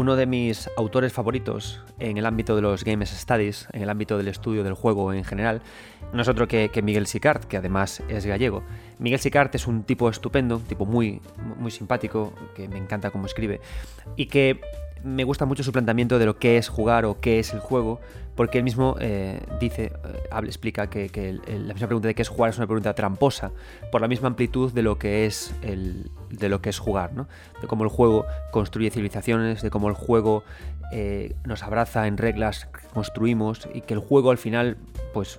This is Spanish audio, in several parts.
Uno de mis autores favoritos en el ámbito de los Games Studies, en el ámbito del estudio del juego en general, no es otro que, Miguel Sicart, que además es gallego. Miguel Sicart es un tipo estupendo, un tipo muy, muy simpático, que me encanta cómo escribe, y que me gusta mucho su planteamiento de lo que es jugar o qué es el juego, porque él mismo eh, dice, eh, explica que, la misma pregunta de qué es jugar es una pregunta tramposa, por la misma amplitud de lo que es, el, de lo que es jugar, ¿no? de cómo el juego construye civilizaciones, de cómo el juego eh, nos abraza en reglas que construimos y que el juego al final, pues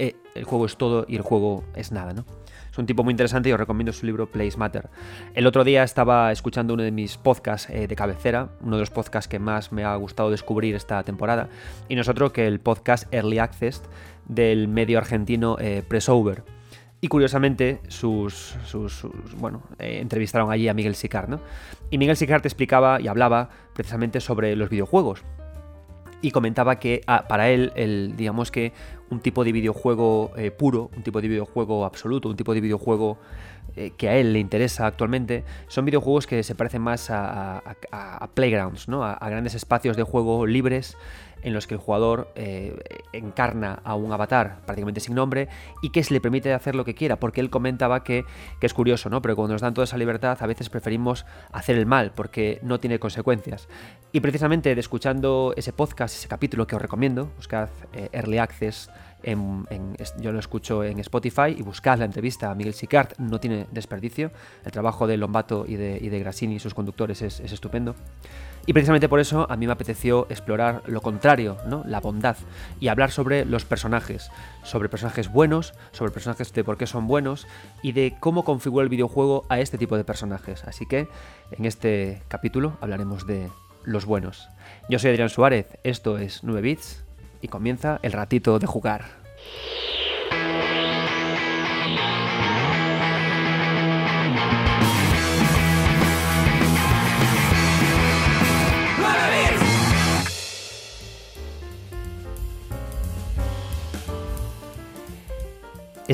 el juego es todo y el juego es nada. ¿no? Es un tipo muy interesante y os recomiendo su libro Place Matter. El otro día estaba escuchando uno de mis podcasts eh, de cabecera, uno de los podcasts que más me ha gustado descubrir esta temporada, y nosotros que el podcast Early Access del medio argentino eh, Pressover. Y curiosamente, sus, bueno, eh, entrevistaron allí a Miguel Sicard, ¿no? Y Miguel Sicard explicaba y hablaba precisamente sobre los videojuegos y comentaba que ah, para él, el, digamos que un tipo de videojuego eh, puro, un tipo de videojuego absoluto, un tipo de videojuego eh, que a él le interesa actualmente, son videojuegos que se parecen más a, playgrounds, ¿no? a, grandes espacios de juego libres en los que el jugador eh, encarna a un avatar prácticamente sin nombre y que se le permite hacer lo que quiera, porque él comentaba que, que, es curioso, ¿no? Pero cuando nos dan toda esa libertad, a veces preferimos hacer el mal, porque no tiene consecuencias. Y precisamente de escuchando ese podcast, ese capítulo que os recomiendo, buscad Early Access yo lo escucho en Spotify y buscad la entrevista a Miguel Sicart, no tiene desperdicio. El trabajo de Lombato y de, y de Grassini y sus conductores es, estupendo. Y precisamente por eso a mí me apeteció explorar lo contrario, ¿no? la bondad, y hablar sobre los personajes, sobre personajes buenos, sobre personajes de por qué son buenos y de cómo configura el videojuego a este tipo de personajes. Así que en este capítulo hablaremos de los buenos. Yo soy Adrián Suárez, esto es 9 Bits y comienza el ratito de jugar.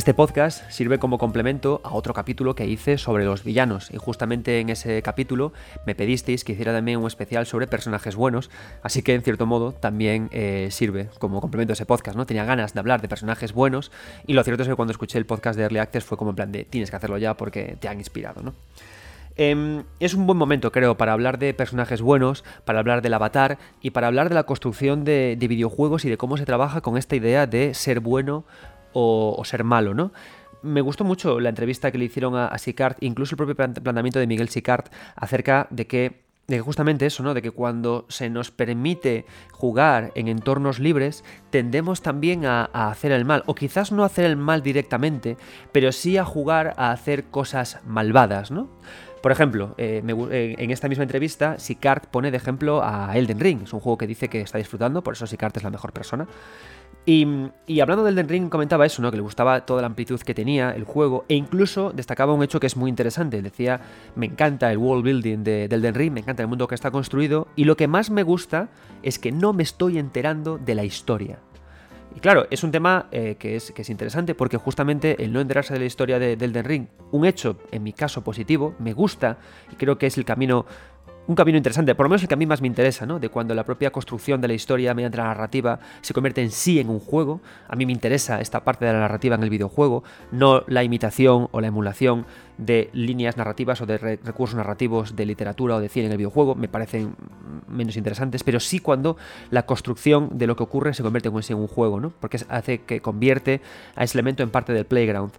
Este podcast sirve como complemento a otro capítulo que hice sobre los villanos y justamente en ese capítulo me pedisteis que hiciera también un especial sobre personajes buenos, así que en cierto modo también eh, sirve como complemento a ese podcast, ¿no? Tenía ganas de hablar de personajes buenos y lo cierto es que cuando escuché el podcast de Early Access fue como en plan de tienes que hacerlo ya porque te han inspirado, ¿no? Em, es un buen momento, creo, para hablar de personajes buenos, para hablar del avatar y para hablar de la construcción de videojuegos y de cómo se trabaja con esta idea de ser bueno o, ser malo, ¿no? me gustó mucho la entrevista que le hicieron a, Sicard, incluso el propio planteamiento de Miguel Sicard acerca de que, de justamente eso, ¿no? De que cuando se nos permite jugar en entornos libres, tendemos también a, hacer el mal. O quizás no hacer el mal directamente, pero sí a jugar a hacer cosas malvadas, ¿no? Por ejemplo, eh, eh, en esta misma entrevista, Sicard pone de ejemplo a Elden Ring. Es un juego que dice que está disfrutando, por eso Sicard es la mejor persona. Y, hablando del Den Ring comentaba eso, ¿no? Que le gustaba toda la amplitud que tenía el juego e incluso destacaba un hecho que es muy interesante. Decía, me encanta el world building del Den Ring, me encanta el mundo que está construido y lo que más me gusta es que no me estoy enterando de la historia. Y claro, es un tema eh, que, es, interesante porque justamente el no enterarse de la historia del Den Ring, un hecho, en mi caso positivo, me gusta y creo que es el camino un camino interesante, por lo menos el que a mí más me interesa, ¿no? De cuando la propia construcción de la historia mediante la narrativa se convierte en sí en un juego. A mí me interesa esta parte de la narrativa en el videojuego, no la imitación o la emulación de líneas narrativas o de recursos narrativos de literatura o de cine en el videojuego, me parecen menos interesantes, pero sí cuando la construcción de lo que ocurre se convierte en sí en un juego, ¿no? Porque hace que convierte a ese elemento en parte del playground.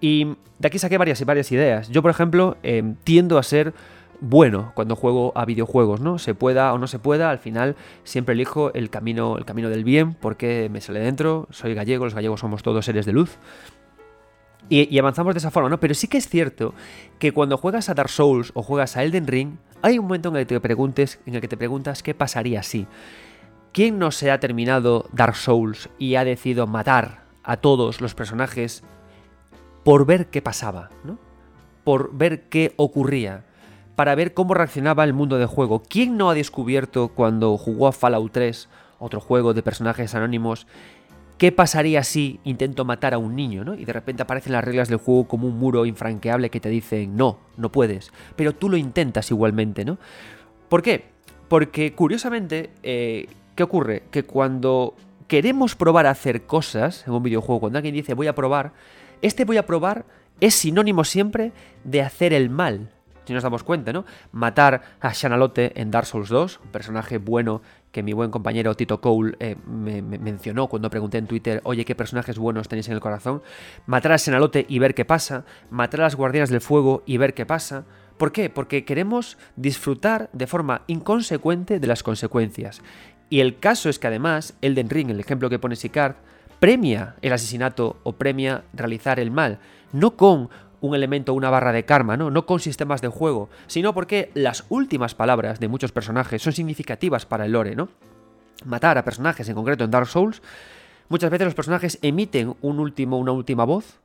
Y de aquí saqué varias, varias ideas. Yo, por ejemplo, eh, tiendo a ser bueno cuando juego a videojuegos, ¿no? Se pueda o no se pueda, al final siempre elijo el camino, el camino del bien porque me sale dentro, soy gallego, los gallegos somos todos seres de luz. Y, avanzamos de esa forma, ¿no? Pero sí que es cierto que cuando juegas a Dark Souls o juegas a Elden Ring, hay un momento en el que te preguntes, en el que te preguntas qué pasaría si. ¿Quién no se ha terminado Dark Souls y ha decidido matar a todos los personajes por ver qué pasaba, ¿no? Por ver qué ocurría para ver cómo reaccionaba el mundo de juego. ¿Quién no ha descubierto cuando jugó a Fallout 3, otro juego de personajes anónimos, qué pasaría si intento matar a un niño, ¿no? Y de repente aparecen las reglas del juego como un muro infranqueable que te dicen, no, no puedes, pero tú lo intentas igualmente, ¿no? ¿Por qué? Porque curiosamente, eh, ¿qué ocurre? Que cuando queremos probar a hacer cosas en un videojuego, cuando alguien dice voy a probar, este voy a probar es sinónimo siempre de hacer el mal. Si nos damos cuenta, ¿no? Matar a Shanalote en Dark Souls 2, un personaje bueno que mi buen compañero Tito Cole eh, me, mencionó cuando pregunté en Twitter, oye, ¿qué personajes buenos tenéis en el corazón? Matar a Shanalote y ver qué pasa, matar a las guardianas del fuego y ver qué pasa. ¿Por qué? Porque queremos disfrutar de forma inconsecuente de las consecuencias. Y el caso es que además, Elden Ring, el ejemplo que pone Sicard, premia el asesinato o premia realizar el mal, no con un elemento, una barra de karma, ¿no? No con sistemas de juego, sino porque las últimas palabras de muchos personajes son significativas para el lore, ¿no? Matar a personajes, en concreto en Dark Souls, muchas veces los personajes emiten un último, una última voz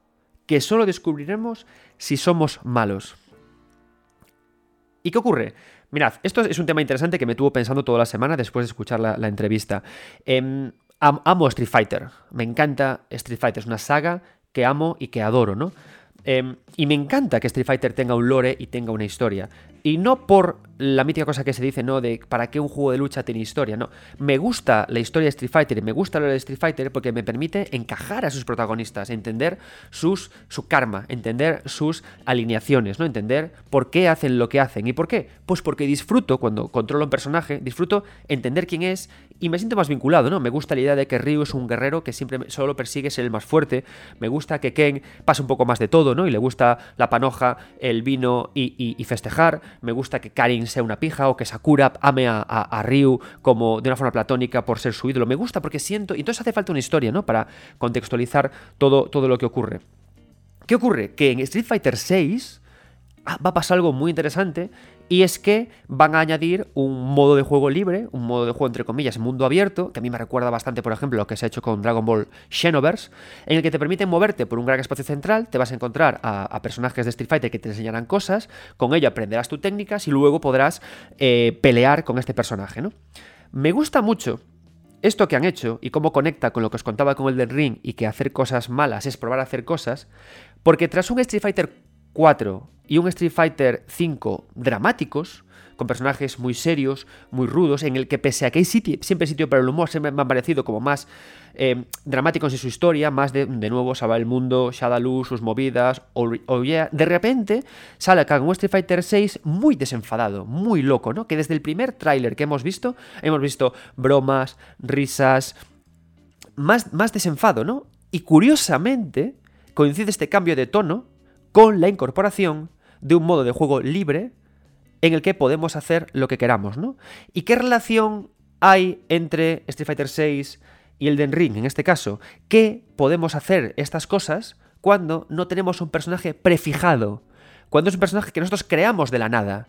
que solo descubriremos si somos malos. ¿Y qué ocurre? Mirad, esto es un tema interesante que me tuvo pensando toda la semana después de escuchar la, entrevista. Em, amo Street Fighter, me encanta Street Fighter, es una saga que amo y que adoro, ¿no? Em, y me encanta que Street Fighter tenga un lore y tenga una historia. Y no por la mítica cosa que se dice, ¿no? De para qué un juego de lucha tiene historia, no. Me gusta la historia de Street Fighter y me gusta lo de Street Fighter porque me permite encajar a sus protagonistas, entender sus, su karma, entender sus alineaciones, ¿no? Entender por qué hacen lo que hacen. ¿Y por qué? Pues porque disfruto, cuando controlo un personaje, disfruto entender quién es y me siento más vinculado, ¿no? Me gusta la idea de que Ryu es un guerrero que siempre solo persigue ser el más fuerte. Me gusta que Ken pase un poco más de todo, ¿no? Y le gusta la panoja, el vino y, y festejar. Me gusta que Karin sea una pija o que Sakura ame a, Ryu como de una forma platónica por ser su ídolo. Me gusta porque siento... Y entonces hace falta una historia, ¿no? Para contextualizar todo, todo lo que ocurre. ¿Qué ocurre? Que en Street Fighter VI ah, va a pasar algo muy interesante y es que van a añadir un modo de juego libre, un modo de juego entre comillas, mundo abierto, que a mí me recuerda bastante, por ejemplo, lo que se ha hecho con Dragon Ball Xenoverse, en el que te permite moverte por un gran espacio central, te vas a encontrar a, personajes de Street Fighter que te enseñarán cosas, con ello aprenderás tus técnicas y luego podrás eh, pelear con este personaje, ¿no? Me gusta mucho esto que han hecho y cómo conecta con lo que os contaba con el del Ring y que hacer cosas malas es probar a hacer cosas, porque tras un Street Fighter 4 y un Street Fighter 5 dramáticos, con personajes muy serios, muy rudos, en el que pese a que hay siempre sitio para el humor, siempre me han parecido como más eh, dramáticos en su historia, más de, de nuevo Salva el Mundo, Shadaloo, sus movidas, o oh, yeah. de repente sale acá un Street Fighter 6 muy desenfadado, muy loco, ¿no? Que desde el primer tráiler que hemos visto, hemos visto bromas, risas, más, más desenfado, ¿no? Y curiosamente coincide este cambio de tono con la incorporación de un modo de juego libre en el que podemos hacer lo que queramos, ¿no? ¿Y qué relación hay entre Street Fighter VI y el Den Ring en este caso? ¿Qué podemos hacer estas cosas cuando no tenemos un personaje prefijado? Cuando es un personaje que nosotros creamos de la nada.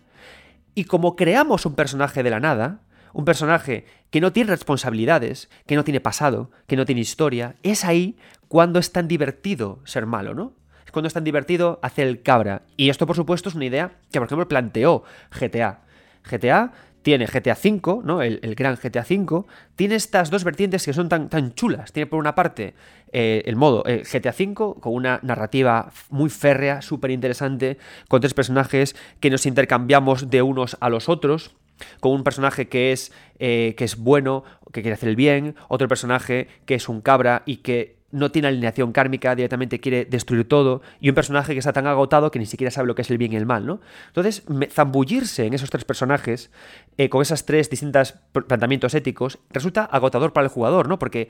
Y como creamos un personaje de la nada, un personaje que no tiene responsabilidades, que no tiene pasado, que no tiene historia, es ahí cuando es tan divertido ser malo, ¿no? Cuando es tan divertido hacer el cabra. Y esto, por supuesto, es una idea que, por ejemplo, planteó GTA. GTA tiene GTA V, ¿no? El, gran GTA V, tiene estas dos vertientes que son tan, tan chulas. Tiene por una parte eh, el modo eh, GTA V con una narrativa muy férrea, súper interesante, con tres personajes que nos intercambiamos de unos a los otros. Con un personaje que es, eh, que es bueno, que quiere hacer el bien, otro personaje que es un cabra y que no tiene alineación kármica, directamente quiere destruir todo, y un personaje que está tan agotado que ni siquiera sabe lo que es el bien y el mal, ¿no? Entonces, zambullirse en esos tres personajes, eh, con esos tres distintos planteamientos éticos, resulta agotador para el jugador, ¿no? Porque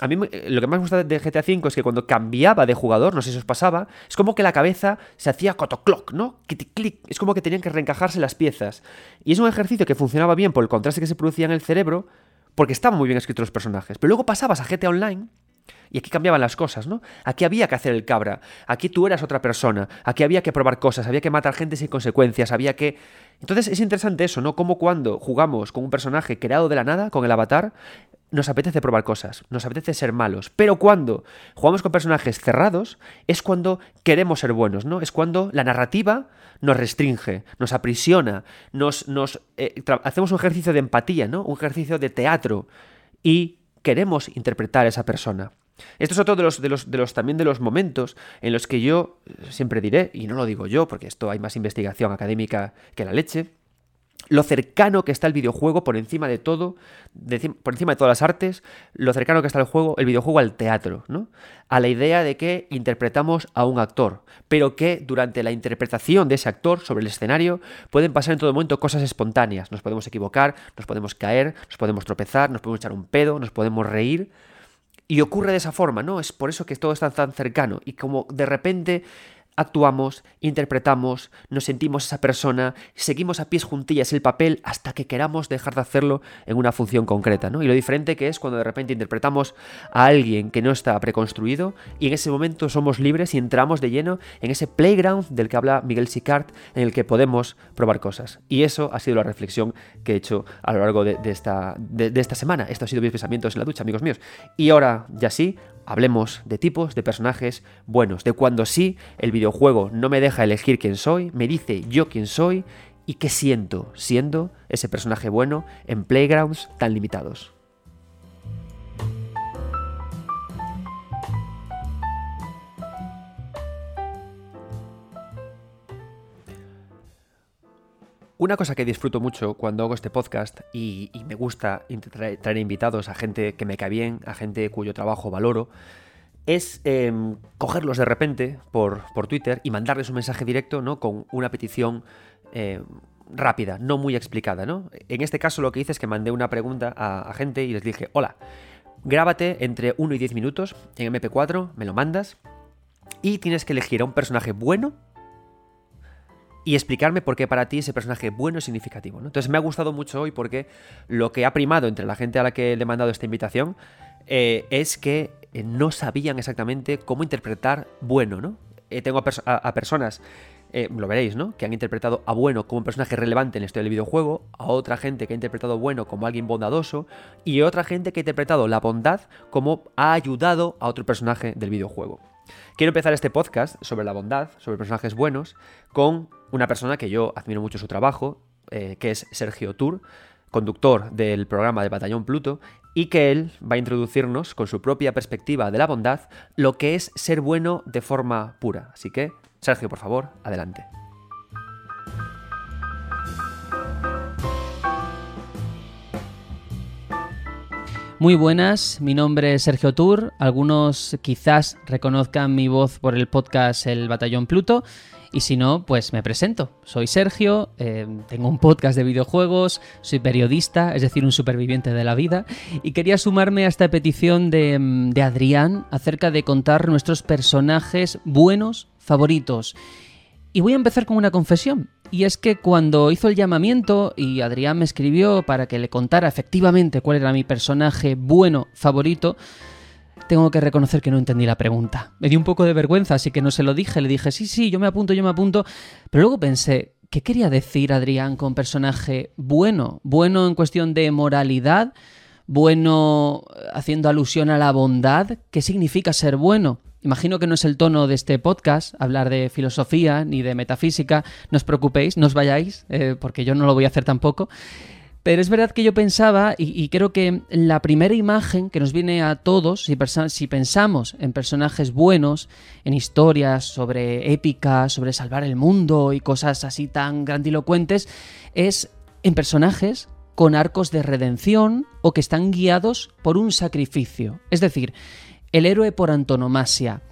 a mí eh, lo que más me gusta de GTA V es que cuando cambiaba de jugador, no sé si os pasaba, es como que la cabeza se hacía cotoclock, ¿no? Clic, es como que tenían que reencajarse las piezas. Y es un ejercicio que funcionaba bien por el contraste que se producía en el cerebro, porque estaban muy bien escritos los personajes. Pero luego pasabas a GTA Online y aquí cambiaban las cosas, ¿no? Aquí había que hacer el cabra, aquí tú eras otra persona, aquí había que probar cosas, había que matar gente sin consecuencias, había que... Entonces es interesante eso, ¿no? Como cuando jugamos con un personaje creado de la nada, con el avatar, nos apetece probar cosas, nos apetece ser malos, pero cuando jugamos con personajes cerrados es cuando queremos ser buenos, ¿no? Es cuando la narrativa nos restringe, nos aprisiona, nos, eh, hacemos un ejercicio de empatía, ¿no? Un ejercicio de teatro y queremos interpretar a esa persona. Esto es otro de los, de los, de los, también de los momentos en los que yo siempre diré, y no lo digo yo, porque esto hay más investigación académica que la leche, lo cercano que está el videojuego por encima de todo, por encima de todas las artes, lo cercano que está el juego, el videojuego al teatro, ¿no? A la idea de que interpretamos a un actor, pero que durante la interpretación de ese actor sobre el escenario pueden pasar en todo momento cosas espontáneas. Nos podemos equivocar, nos podemos caer, nos podemos tropezar, nos podemos echar un pedo, nos podemos reír. Y ocurre de esa forma, ¿no? Es por eso que todo está tan cercano. Y como de repente actuamos, interpretamos, nos sentimos esa persona, seguimos a pies juntillas el papel hasta que queramos dejar de hacerlo en una función concreta, ¿no? Y lo diferente que es cuando de repente interpretamos a alguien que no está preconstruido y en ese momento somos libres y entramos de lleno en ese playground del que habla Miguel Sicart, en el que podemos probar cosas. Y eso ha sido la reflexión que he hecho a lo largo de, esta, de, de esta semana. Estos han sido mis pensamientos en la ducha, amigos míos. Y ahora, ya sí, Hablemos de tipos de personajes buenos, de cuando sí el videojuego no me deja elegir quién soy, me dice yo quién soy y qué siento siendo ese personaje bueno en playgrounds tan limitados. Una cosa que disfruto mucho cuando hago este podcast y, me gusta traer, invitados a gente que me cae bien, a gente cuyo trabajo valoro, es em, cogerlos de repente por, Twitter y mandarles un mensaje directo ¿no? con una petición em, rápida, no muy explicada. ¿no? En este caso lo que hice es que mandé una pregunta a, a gente y les dije, hola, grábate entre 1 y 10 minutos en MP4, me lo mandas y tienes que elegir a un personaje bueno y explicarme por qué para ti ese personaje bueno es significativo. Entonces me ha gustado mucho hoy porque lo que ha primado entre la gente a la que le he mandado esta invitación eh, es que eh, no sabían exactamente cómo interpretar bueno. ¿no? Eh, tengo a, personas lo veréis, ¿no? Que han interpretado a Bueno como un personaje relevante en la historia del videojuego, a otra gente que ha interpretado Bueno como alguien bondadoso, y otra gente que ha interpretado la bondad como ha ayudado a otro personaje del videojuego. Quiero empezar este podcast sobre la bondad, sobre personajes buenos, con una persona que yo admiro mucho su trabajo, eh, que es Sergio Tour, conductor del programa de Batallón Pluto, y que él va a introducirnos con su propia perspectiva de la bondad lo que es ser bueno de forma pura. Así que, Sergio, por favor, adelante. Muy buenas, mi nombre es Sergio Tour. Algunos quizás reconozcan mi voz por el podcast El Batallón Pluto. Y si no, pues me presento. Soy Sergio, eh, tengo un podcast de videojuegos, soy periodista, es decir, un superviviente de la vida, y quería sumarme a esta petición de, de Adrián acerca de contar nuestros personajes buenos favoritos. Y voy a empezar con una confesión. Y es que cuando hizo el llamamiento y Adrián me escribió para que le contara efectivamente cuál era mi personaje bueno favorito, tengo que reconocer que no entendí la pregunta. Me dio un poco de vergüenza, así que no se lo dije. Le dije, sí, sí, yo me apunto, yo me apunto. Pero luego pensé, ¿qué quería decir Adrián con personaje bueno? Bueno en cuestión de moralidad, bueno haciendo alusión a la bondad. ¿Qué significa ser bueno? Imagino que no es el tono de este podcast hablar de filosofía ni de metafísica. No os preocupéis, no os vayáis, eh, porque yo no lo voy a hacer tampoco. Pero es verdad que yo pensaba, y, creo que la primera imagen que nos viene a todos, si, si, pensamos en personajes buenos, en historias sobre épica, sobre salvar el mundo y cosas así tan grandilocuentes, es en personajes con arcos de redención o que están guiados por un sacrificio. Es decir, el héroe por antonomasia.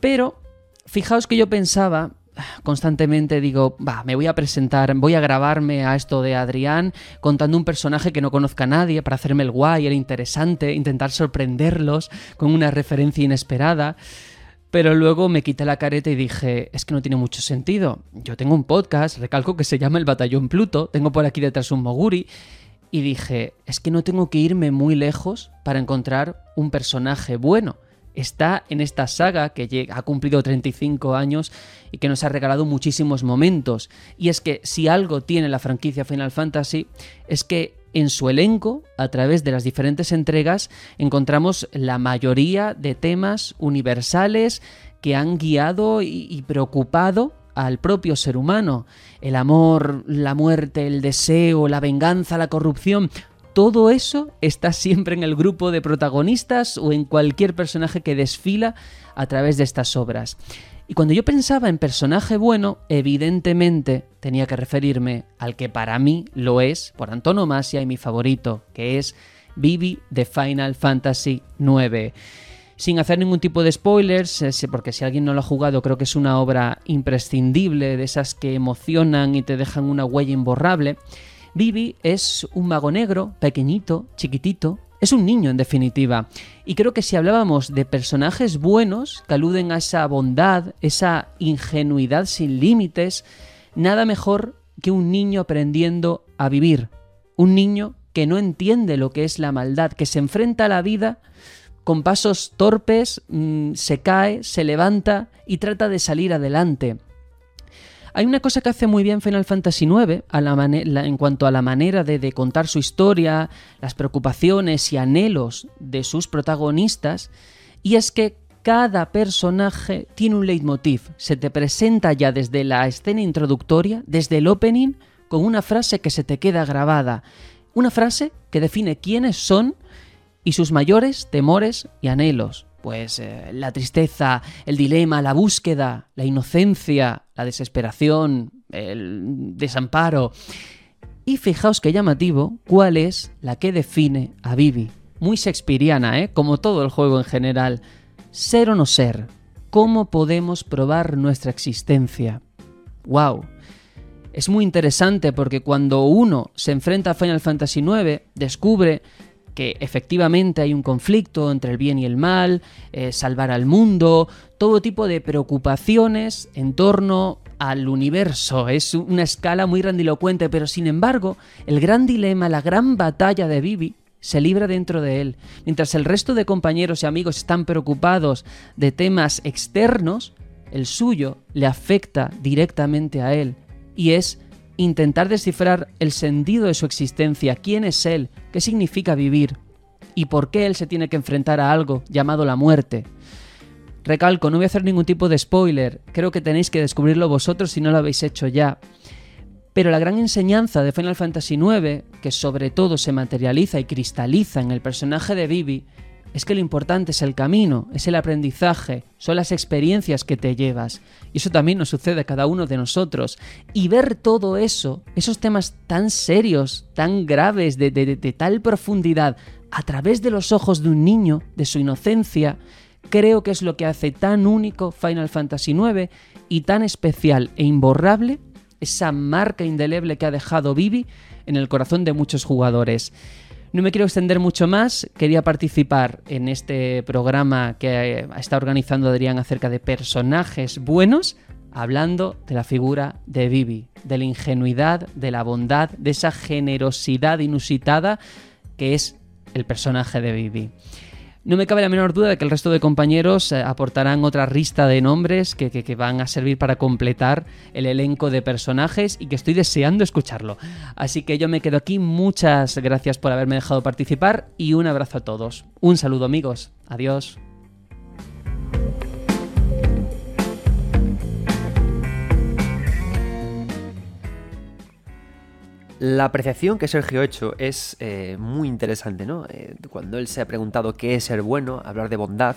Pero, fijaos que yo pensaba constantemente digo, va, me voy a presentar, voy a grabarme a esto de Adrián contando un personaje que no conozca a nadie para hacerme el guay, el interesante, intentar sorprenderlos con una referencia inesperada. Pero luego me quité la careta y dije, es que no tiene mucho sentido. Yo tengo un podcast, recalco que se llama El Batallón Pluto, tengo por aquí detrás un Moguri, y dije, es que no tengo que irme muy lejos para encontrar un personaje bueno. Está en esta saga que ha cumplido 35 años y que nos ha regalado muchísimos momentos. Y es que si algo tiene la franquicia Final Fantasy es que en su elenco, a través de las diferentes entregas, encontramos la mayoría de temas universales que han guiado y preocupado al propio ser humano. El amor, la muerte, el deseo, la venganza, la corrupción, todo eso está siempre en el grupo de protagonistas o en cualquier personaje que desfila a través de estas obras. Y cuando yo pensaba en personaje bueno, evidentemente tenía que referirme al que para mí lo es, por antonomasia y mi favorito, que es Vivi de Final Fantasy IX. Sin hacer ningún tipo de spoilers, eh, porque si alguien no lo ha jugado creo que es una obra imprescindible, de esas que emocionan y te dejan una huella imborrable. Vivi es un mago negro, pequeñito, chiquitito, es un niño en definitiva. Y creo que si hablábamos de personajes buenos que aluden a esa bondad, esa ingenuidad sin límites, nada mejor que un niño aprendiendo a vivir. Un niño que no entiende lo que es la maldad, que se enfrenta a la vida con pasos torpes, mm, se cae, se levanta y trata de salir adelante. Hay una cosa que hace muy bien Final Fantasy IX en cuanto a la manera de, contar su historia, las preocupaciones y anhelos de sus protagonistas, y es que cada personaje tiene un leitmotiv. Se te presenta ya desde la escena introductoria, desde el opening, con una frase que se te queda grabada. Una frase que define quiénes son y sus mayores temores y anhelos. Pues eh, la tristeza, el dilema, la búsqueda, la inocencia, la desesperación, el desamparo. Y fijaos qué llamativo cuál es la que define a Vivi. Muy shakespeariana, ¿eh? como todo el juego en general. Ser o no ser. ¿Cómo podemos probar nuestra existencia? ¡Wow! Es muy interesante porque cuando uno se enfrenta a Final Fantasy IX, descubre que efectivamente hay un conflicto entre el bien y el mal, eh, salvar al mundo, todo tipo de preocupaciones en torno al universo. Es una escala muy grandilocuente, pero sin embargo, el gran dilema, la gran batalla de Vivi se libra dentro de él. Mientras el resto de compañeros y amigos están preocupados de temas externos, el suyo le afecta directamente a él y es intentar descifrar el sentido de su existencia, quién es él, qué significa vivir y por qué él se tiene que enfrentar a algo llamado la muerte. Recalco, no voy a hacer ningún tipo de spoiler, creo que tenéis que descubrirlo vosotros si no lo habéis hecho ya. Pero la gran enseñanza de Final Fantasy IX, que sobre todo se materializa y cristaliza en el personaje de Vivi, es que lo importante es el camino, es el aprendizaje, son las experiencias que te llevas. Y eso también nos sucede a cada uno de nosotros. Y ver todo eso, esos temas tan serios, tan graves, de, de tal profundidad, a través de los ojos de un niño, de su inocencia, creo que es lo que hace tan único Final Fantasy IX y tan especial e imborrable esa marca indeleble que ha dejado Vivi en el corazón de muchos jugadores. No me quiero extender mucho más, quería participar en este programa que está organizando Adrián acerca de personajes buenos, hablando de la figura de Vivi, de la ingenuidad, de la bondad, de esa generosidad inusitada que es el personaje de Vivi. No me cabe la menor duda de que el resto de compañeros eh, aportarán otra lista de nombres que, que, van a servir para completar el elenco de personajes y que estoy deseando escucharlo. Así que yo me quedo aquí. Muchas gracias por haberme dejado participar y un abrazo a todos. Un saludo amigos. Adiós. La apreciación que Sergio ha hecho es eh, muy interesante, ¿no? Eh, cuando él se ha preguntado qué es ser bueno, hablar de bondad,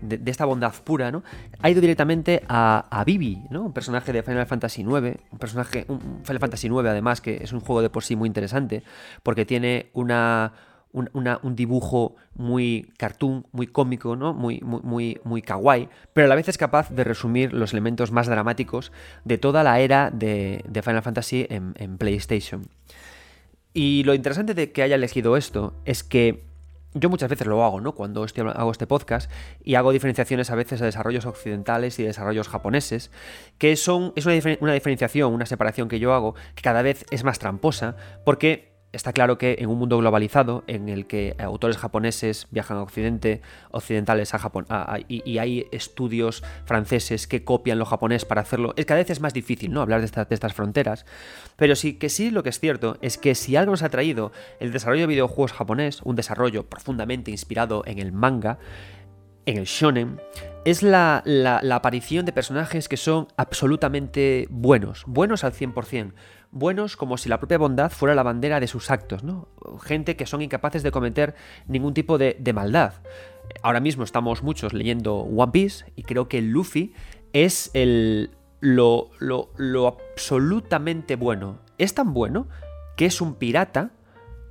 de, esta bondad pura, ¿no? Ha ido directamente a, Vivi, ¿no? Un personaje de Final Fantasy IX, un personaje, un Final Fantasy IX además, que es un juego de por sí muy interesante, porque tiene una, un, dibujo muy cartoon, muy cómico, ¿no? Muy, muy, muy, muy kawaii, pero a la vez es capaz de resumir los elementos más dramáticos de toda la era de, Final Fantasy en, PlayStation. Y lo interesante de que haya elegido esto es que yo muchas veces lo hago, ¿no? Cuando hago este podcast y hago diferenciaciones a veces de desarrollos occidentales y desarrollos japoneses, que son, es una, una diferenciación, una separación que yo hago que cada vez es más tramposa, porque Está claro que en un mundo globalizado, en el que autores japoneses viajan a Occidente, occidentales a Japón, y, hay estudios franceses que copian lo japonés para hacerlo, es cada vez es más difícil ¿no? hablar de, estas fronteras. Pero sí que sí lo que es cierto es que si algo nos ha traído el desarrollo de videojuegos japonés, un desarrollo profundamente inspirado en el manga, en el shonen, es la, la, la, aparición de personajes que son absolutamente buenos, buenos al 100%, buenos como si la propia bondad fuera la bandera de sus actos, ¿no? Gente que son incapaces de cometer ningún tipo de, maldad. Ahora mismo estamos muchos leyendo One Piece y creo que Luffy es el, lo, lo, lo absolutamente bueno. Es tan bueno que es un pirata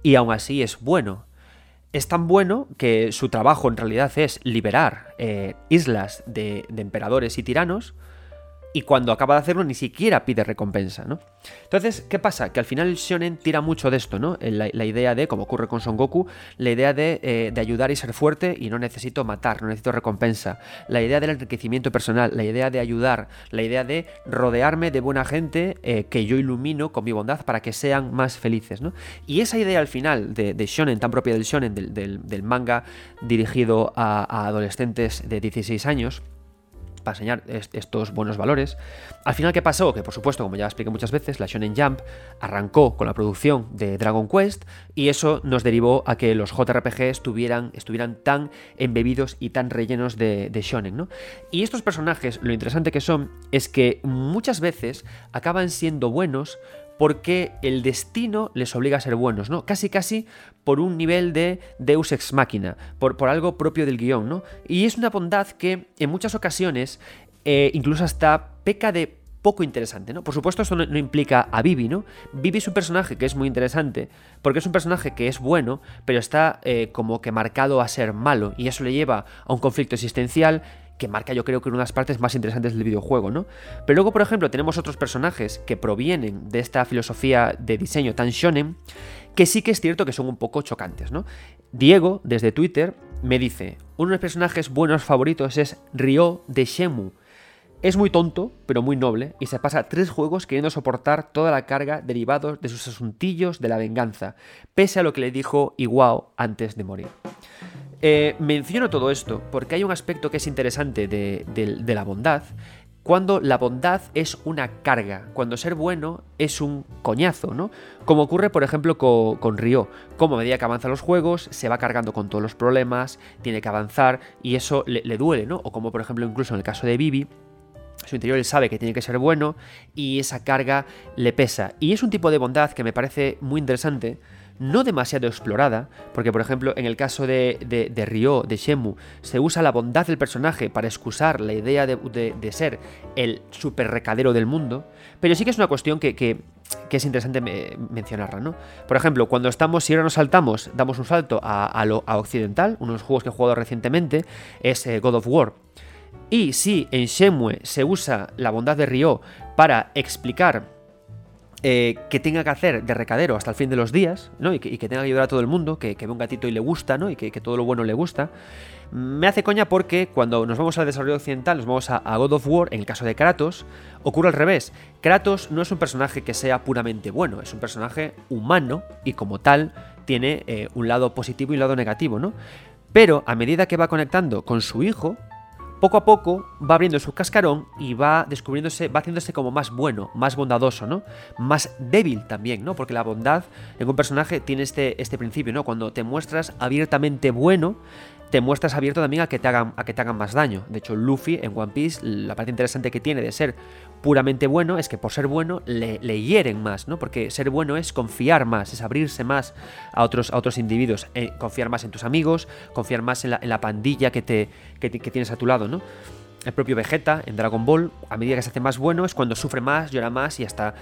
y aún así es bueno. Es tan bueno que su trabajo en realidad es liberar eh, islas de, de emperadores y tiranos y cuando acaba de hacerlo ni siquiera pide recompensa, ¿no? Entonces, ¿qué pasa? Que al final el shonen tira mucho de esto, ¿no? La, idea de, como ocurre con Son Goku, la idea eh, de, ayudar y ser fuerte y no necesito matar, no necesito recompensa, la idea del enriquecimiento personal, la idea de ayudar, la idea de rodearme de buena gente eh, que yo ilumino con mi bondad para que sean más felices, ¿no? Y esa idea al final de, shonen, tan propia del shonen, del, manga dirigido a adolescentes de 16 años, para enseñar estos buenos valores. Al final, ¿qué pasó? Que por supuesto, como ya expliqué muchas veces, la Shonen Jump arrancó con la producción de Dragon Quest y eso nos derivó a que los JRPGs estuvieran, estuvieran tan embebidos y tan rellenos de, de Shonen, ¿no? Y estos personajes, lo interesante que son, es que muchas veces acaban siendo buenos porque el destino les obliga a ser buenos, ¿no? Casi casi por un nivel de Deus ex machina, por, por algo propio del guion, ¿no? Y es una bondad que en muchas ocasiones eh, incluso hasta peca de poco interesante, ¿no? Por supuesto, esto no, implica a Vivi, ¿no? Vivi es un personaje que es muy interesante, porque es un personaje que es bueno, pero está eh, como que marcado a ser malo, y eso le lleva a un conflicto existencial que marca yo creo que una de las partes más interesantes del videojuego, ¿no? Pero luego, por ejemplo, tenemos otros personajes que provienen de esta filosofía de diseño tan shonen, que sí que es cierto que son un poco chocantes, ¿no? Diego, desde Twitter, me dice, uno de los personajes buenos favoritos es Ryo de Shemu. Es muy tonto, pero muy noble, y se pasa tres juegos queriendo soportar toda la carga derivados de sus asuntillos de la venganza, pese a lo que le dijo Iwao antes de morir. Eh, menciono todo esto porque hay un aspecto que es interesante de, la bondad, cuando la bondad es una carga, cuando ser bueno es un coñazo, ¿no? Como ocurre, por ejemplo, con, con Ryo. Como a medida que avanza los juegos, se va cargando con todos los problemas, tiene que avanzar y eso le, le duele, ¿no? O como, por ejemplo, incluso en el caso de Vivi, su interior él sabe que tiene que ser bueno y esa carga le pesa. Y es un tipo de bondad que me parece muy interesante no demasiado explorada, porque por ejemplo en el caso de, de, Ryo, de Shemu, se usa la bondad del personaje para excusar la idea de, ser el super recadero del mundo, pero sí que es una cuestión que, es interesante mencionarla, ¿no? Por ejemplo, cuando estamos, si ahora nos saltamos, damos un salto a, lo occidental, uno de los juegos que he jugado recientemente es eh, God of War. Y si en Shemue se usa la bondad de Ryo para explicar eh, que tenga que hacer de recadero hasta el fin de los días, ¿no? Y que, tenga que ayudar a todo el mundo, que, ve un gatito y le gusta, ¿no? Y que, todo lo bueno le gusta. Me hace coña porque cuando nos vamos al desarrollo occidental, nos vamos a, God of War, en el caso de Kratos, ocurre al revés. Kratos no es un personaje que sea puramente bueno, es un personaje humano y como tal tiene eh, un lado positivo y un lado negativo, ¿no? Pero a medida que va conectando con su hijo, poco a poco va abriendo su cascarón y va descubriéndose, va haciéndose como más bueno, más bondadoso, ¿no? Más débil también, ¿no? Porque la bondad en un personaje tiene este, este principio, ¿no? Cuando te muestras abiertamente bueno, te muestras abierto también a que te hagan, a que te hagan más daño. De hecho, Luffy en One Piece, la parte interesante que tiene de ser puramente bueno es que por ser bueno le, hieren más, ¿no? Porque ser bueno es confiar más, es abrirse más a otros, a otros individuos, eh, confiar más en tus amigos, confiar más en la, pandilla que, te, que, que tienes a tu lado, ¿no? El propio Vegeta en Dragon Ball, a medida que se hace más bueno, es cuando sufre más, llora más y hasta,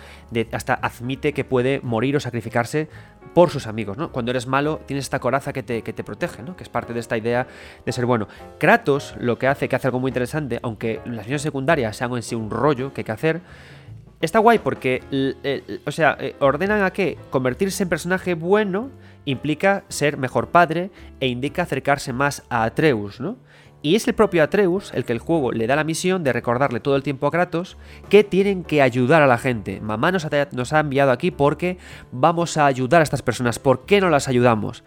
hasta admite que puede morir o sacrificarse por sus amigos, ¿no? Cuando eres malo, tienes esta coraza que te, que te protege, ¿no? Que es parte de esta idea de ser bueno. Kratos lo que hace, que hace algo muy interesante, aunque las misiones secundarias sean en sí un rollo que hay que hacer, está guay porque, o sea, eh, ordenan a que convertirse en personaje bueno implica ser mejor padre e indica acercarse más a Atreus, ¿no? Y es el propio Atreus el que el juego le da la misión de recordarle todo el tiempo a Kratos que tienen que ayudar a la gente. Mamá nos ha, enviado aquí porque vamos a ayudar a estas personas. ¿Por qué no las ayudamos?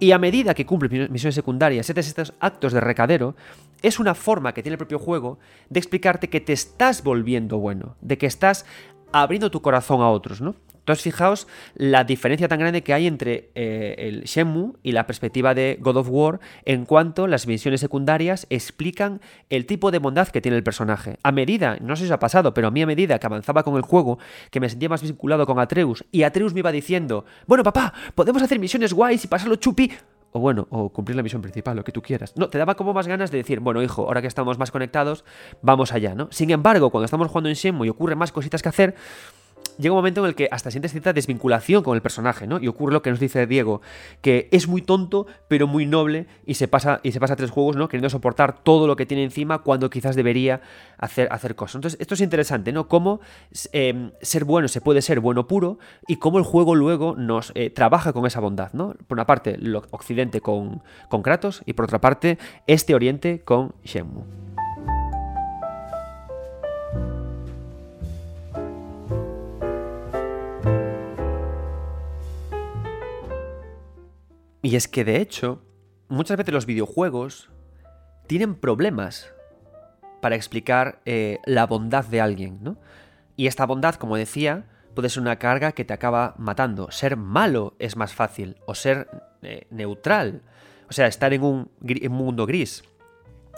Y a medida que cumple misiones secundarias, estos actos de recadero, es una forma que tiene el propio juego de explicarte que te estás volviendo bueno, de que estás abriendo tu corazón a otros, ¿no? Entonces, fijaos la diferencia tan grande que hay entre eh, el Shenmue y la perspectiva de God of War en cuanto las misiones secundarias explican el tipo de bondad que tiene el personaje. A medida, no sé si os ha pasado, pero a mí a medida que avanzaba con el juego, que me sentía más vinculado con Atreus, y Atreus me iba diciendo, bueno papá, podemos hacer misiones guays y pasarlo chupi, o bueno, o cumplir la misión principal, lo que tú quieras. No, te daba como más ganas de decir, bueno, hijo, ahora que estamos más conectados, vamos allá, ¿no? Sin embargo, cuando estamos jugando en Shenmue y ocurren más cositas que hacer, llega un momento en el que hasta sientes cierta desvinculación con el personaje, ¿no? Y ocurre lo que nos dice Diego, que es muy tonto, pero muy noble, y se pasa, y se pasa tres juegos, ¿no? Queriendo soportar todo lo que tiene encima cuando quizás debería hacer, hacer cosas. Entonces, esto es interesante, ¿no? Cómo em, ser bueno se puede ser bueno puro, y cómo el juego luego nos eh, trabaja con esa bondad, ¿no? Por una parte, lo Occidente con, con Kratos, y por otra parte, este Oriente con Shenmue. Y es que de hecho, muchas veces los videojuegos tienen problemas para explicar eh, la bondad de alguien, ¿no? Y esta bondad, como decía, puede ser una carga que te acaba matando. Ser malo es más fácil, o ser eh, neutral, o sea, estar en un, en un, mundo gris.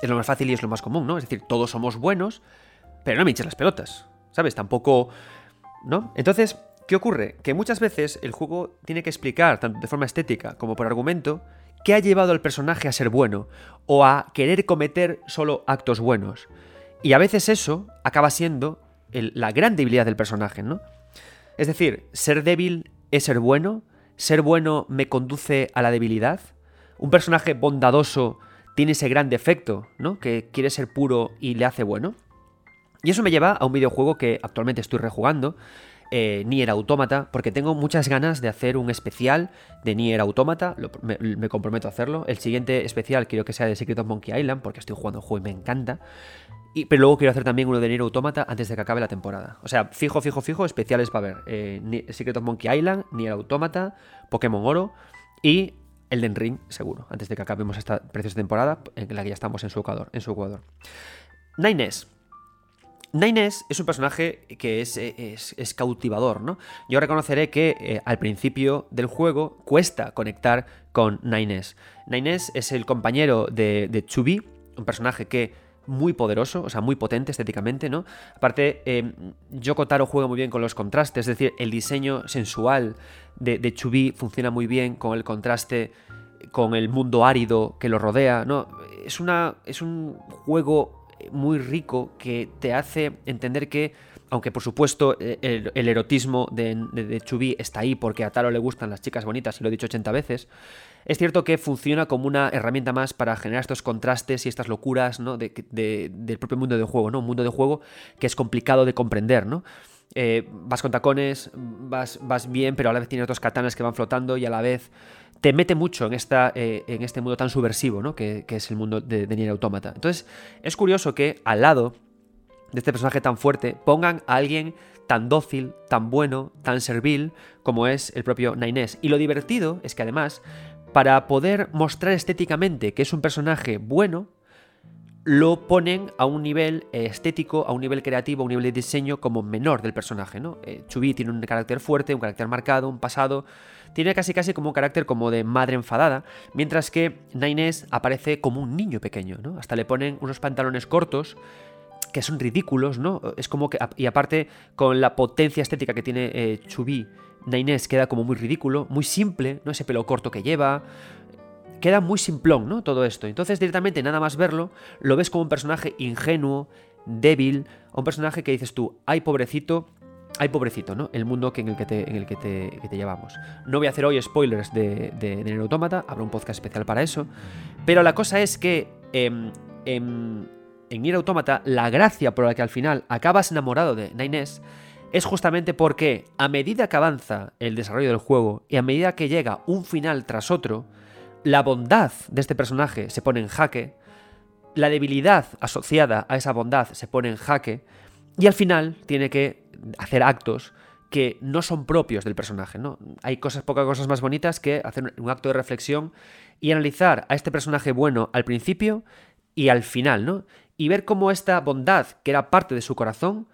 Es lo más fácil y es lo más común, ¿no? Es decir, todos somos buenos, pero no me hinches las pelotas, ¿sabes? Tampoco, ¿no? Entonces, ¿Qué ocurre? Que muchas veces el juego tiene que explicar, tanto de forma estética como por argumento, qué ha llevado al personaje a ser bueno o a querer cometer solo actos buenos. Y a veces eso acaba siendo la gran debilidad del personaje, ¿no? Es decir, ser débil es ser bueno, ser bueno me conduce a la debilidad. Un personaje bondadoso tiene ese gran defecto, ¿no? Que quiere ser puro y le hace bueno. Y eso me lleva a un videojuego que actualmente estoy rejugando, eh, Nier Automata, porque tengo muchas ganas de hacer un especial de Nier Automata, me, comprometo a hacerlo. El siguiente especial quiero que sea de Secret of Monkey Island, porque estoy jugando el juego y me encanta. Y, pero luego quiero hacer también uno de Nier Automata antes de que acabe la temporada. O sea, fijo, fijo, fijo, especiales para ver. Eh, Secret of Monkey Island, Nier Automata, Pokémon Oro y Elden Ring, seguro, antes de que acabemos esta preciosa temporada en la que ya estamos en su Ecuador. En su Ecuador. Nines. Nines es un personaje que es, cautivador, ¿no? Yo reconoceré que eh, al principio del juego cuesta conectar con Nines. Nines es el compañero de, de un personaje que muy poderoso, o sea, muy potente estéticamente, ¿no? Aparte, eh, juega muy bien con los contrastes, es decir, el diseño sensual de, de funciona muy bien con el contraste con el mundo árido que lo rodea, ¿no? Es, una, es un juego muy rico que te hace entender que, aunque por supuesto eh, el, erotismo de, de, está ahí porque a Taro le gustan las chicas bonitas, y lo he dicho 80 veces, es cierto que funciona como una herramienta más para generar estos contrastes y estas locuras ¿no? del propio mundo de juego, ¿no? Un mundo de juego que es complicado de comprender, ¿no? Eh, vas con tacones, vas, vas bien, pero a la vez tienes otros katanas que van flotando y a la vez te mete mucho en, esta, eh, en este mundo tan subversivo, ¿no? Que, es el mundo de, de Nier Automata. Entonces, es curioso que al lado de este personaje tan fuerte pongan a alguien tan dócil, tan bueno, tan servil como es el propio Nainés. Y lo divertido es que además, para poder mostrar estéticamente que es un personaje bueno, lo ponen a un nivel estético, a un nivel creativo, a un nivel de diseño como menor del personaje, ¿no? Eh, Chubby tiene un carácter fuerte, un carácter marcado, un pasado tiene casi casi como un carácter como de madre enfadada, mientras que Nainés aparece como un niño pequeño, ¿no? Hasta le ponen unos pantalones cortos que son ridículos, ¿no? Es como que, y aparte, con la potencia estética que tiene eh, Nainés queda como muy ridículo, muy simple, ¿no? Ese pelo corto que lleva, queda muy simplón, ¿no? Todo esto. Entonces, directamente, nada más verlo, lo ves como un personaje ingenuo, débil, un personaje que dices tú, ay, pobrecito, Ay, pobrecito, ¿no? El mundo que en el que te, en el que te, llevamos. No voy a hacer hoy spoilers de, de, de Automata, habrá un podcast especial para eso. Pero la cosa es que em, en Nier Automata, la gracia por la que al final acabas enamorado de Nines es justamente porque a medida que avanza el desarrollo del juego y a medida que llega un final tras otro, la bondad de este personaje se pone en jaque, la debilidad asociada a esa bondad se pone en jaque, y al final tiene que hacer actos que no son propios del personaje, ¿no? Hay cosas, pocas cosas más bonitas que hacer un acto de reflexión y analizar a este personaje bueno al principio y al final, ¿no? Y ver cómo esta bondad, que era parte de su corazón,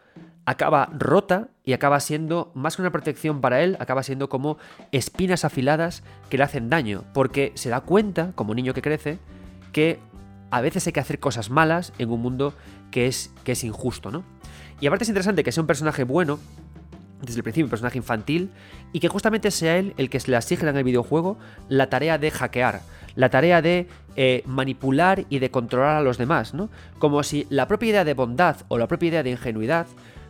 acaba rota y acaba siendo, más que una protección para él, acaba siendo como espinas afiladas que le hacen daño, porque se da cuenta, como niño que crece, que a veces hay que hacer cosas malas en un mundo que es, que es injusto, ¿no? Y aparte es interesante que sea un personaje bueno, desde el principio un personaje infantil, y que justamente sea él el que se le asigna en el videojuego la tarea de hackear, la tarea de eh, manipular y de controlar a los demás, ¿no? Como si la propia idea de bondad o la propia idea de ingenuidad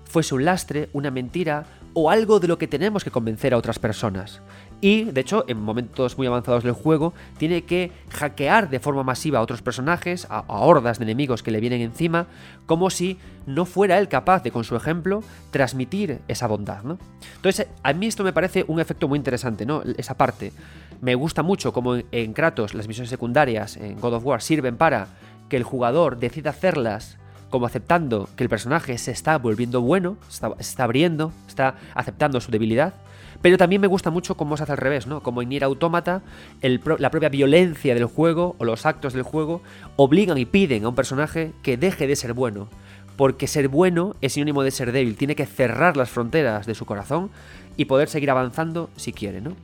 fuese un lastre, una mentira o algo de lo que tenemos que convencer a otras personas. Y, de hecho, en momentos muy avanzados del juego, tiene que hackear de forma masiva a otros personajes, a, hordas de enemigos que le vienen encima, como si no fuera él capaz de, con su ejemplo, transmitir esa bondad, ¿no? Entonces, a mí esto me parece un efecto muy interesante, ¿no? Esa parte. Me gusta mucho como en Kratos las misiones secundarias en God of War sirven para que el jugador decida hacerlas como aceptando que el personaje se está volviendo bueno, se está, abriendo, está aceptando su debilidad. Pero también me gusta mucho cómo se hace al revés, ¿no? Como en Nier Automata, la propia violencia del juego o los actos del juego obligan y piden a un personaje que deje de ser bueno. Porque ser bueno es sinónimo de ser débil, tiene que cerrar las fronteras de su corazón y poder seguir avanzando si quiere, ¿no?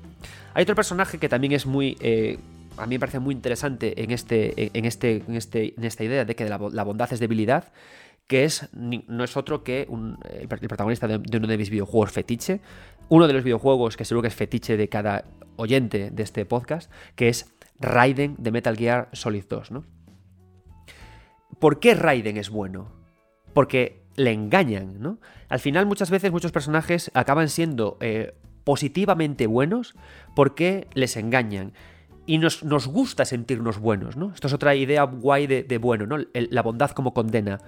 Hay otro personaje que también es muy eh, a mí me parece muy interesante en, este, en, este, en, este, en esta idea de que la, bondad es debilidad, que es, no es otro que el, protagonista de, uno de mis videojuegos fetiche, uno de los videojuegos que seguro que es fetiche de cada oyente de este podcast, que es Raiden de Metal Gear Solid 2, ¿no? ¿Por qué Raiden es bueno? Porque le engañan, ¿no? Al final muchas veces muchos personajes acaban siendo eh, positivamente buenos porque les engañan y nos, gusta sentirnos buenos, ¿no? Esto es otra idea guay de, bueno, ¿no? la bondad como condena.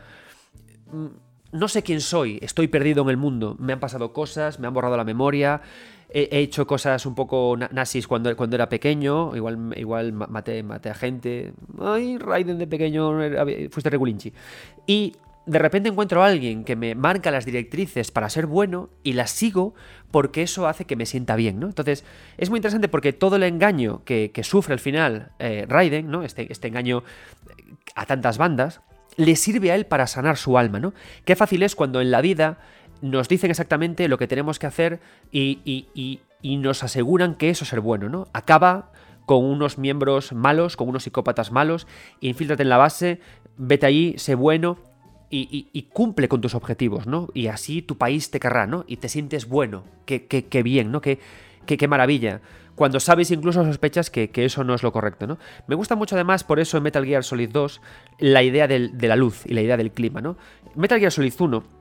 Mm, no sé quién soy, estoy perdido en el mundo, me han pasado cosas, me han borrado la memoria, he, hecho cosas un poco nazis cuando, cuando era pequeño, igual, igual maté, maté a gente, ay, Raiden de pequeño, fuiste regulinchi. Y de repente encuentro a alguien que me marca las directrices para ser bueno y las sigo porque eso hace que me sienta bien, ¿no? Entonces, es muy interesante porque todo el engaño que, sufre al final eh, Raiden, ¿no? Este, este engaño a tantas bandas, le sirve a él para sanar su alma, ¿no? Qué fácil es cuando en la vida nos dicen exactamente lo que tenemos que hacer y, y, y nos aseguran que eso es ser bueno, ¿no? Acaba con unos miembros malos, con unos psicópatas malos, infíltrate en la base, vete allí, sé bueno, y, cumple con tus objetivos, ¿no? Y así tu país te querrá, ¿no? Y te sientes bueno, qué, qué, bien, ¿no? Qué, qué, maravilla. Cuando sabes incluso sospechas que, eso no es lo correcto, ¿no? Me gusta mucho además, por eso en Metal Gear Solid 2, la idea de la luz y la idea del clima, ¿no? Metal Gear Solid 1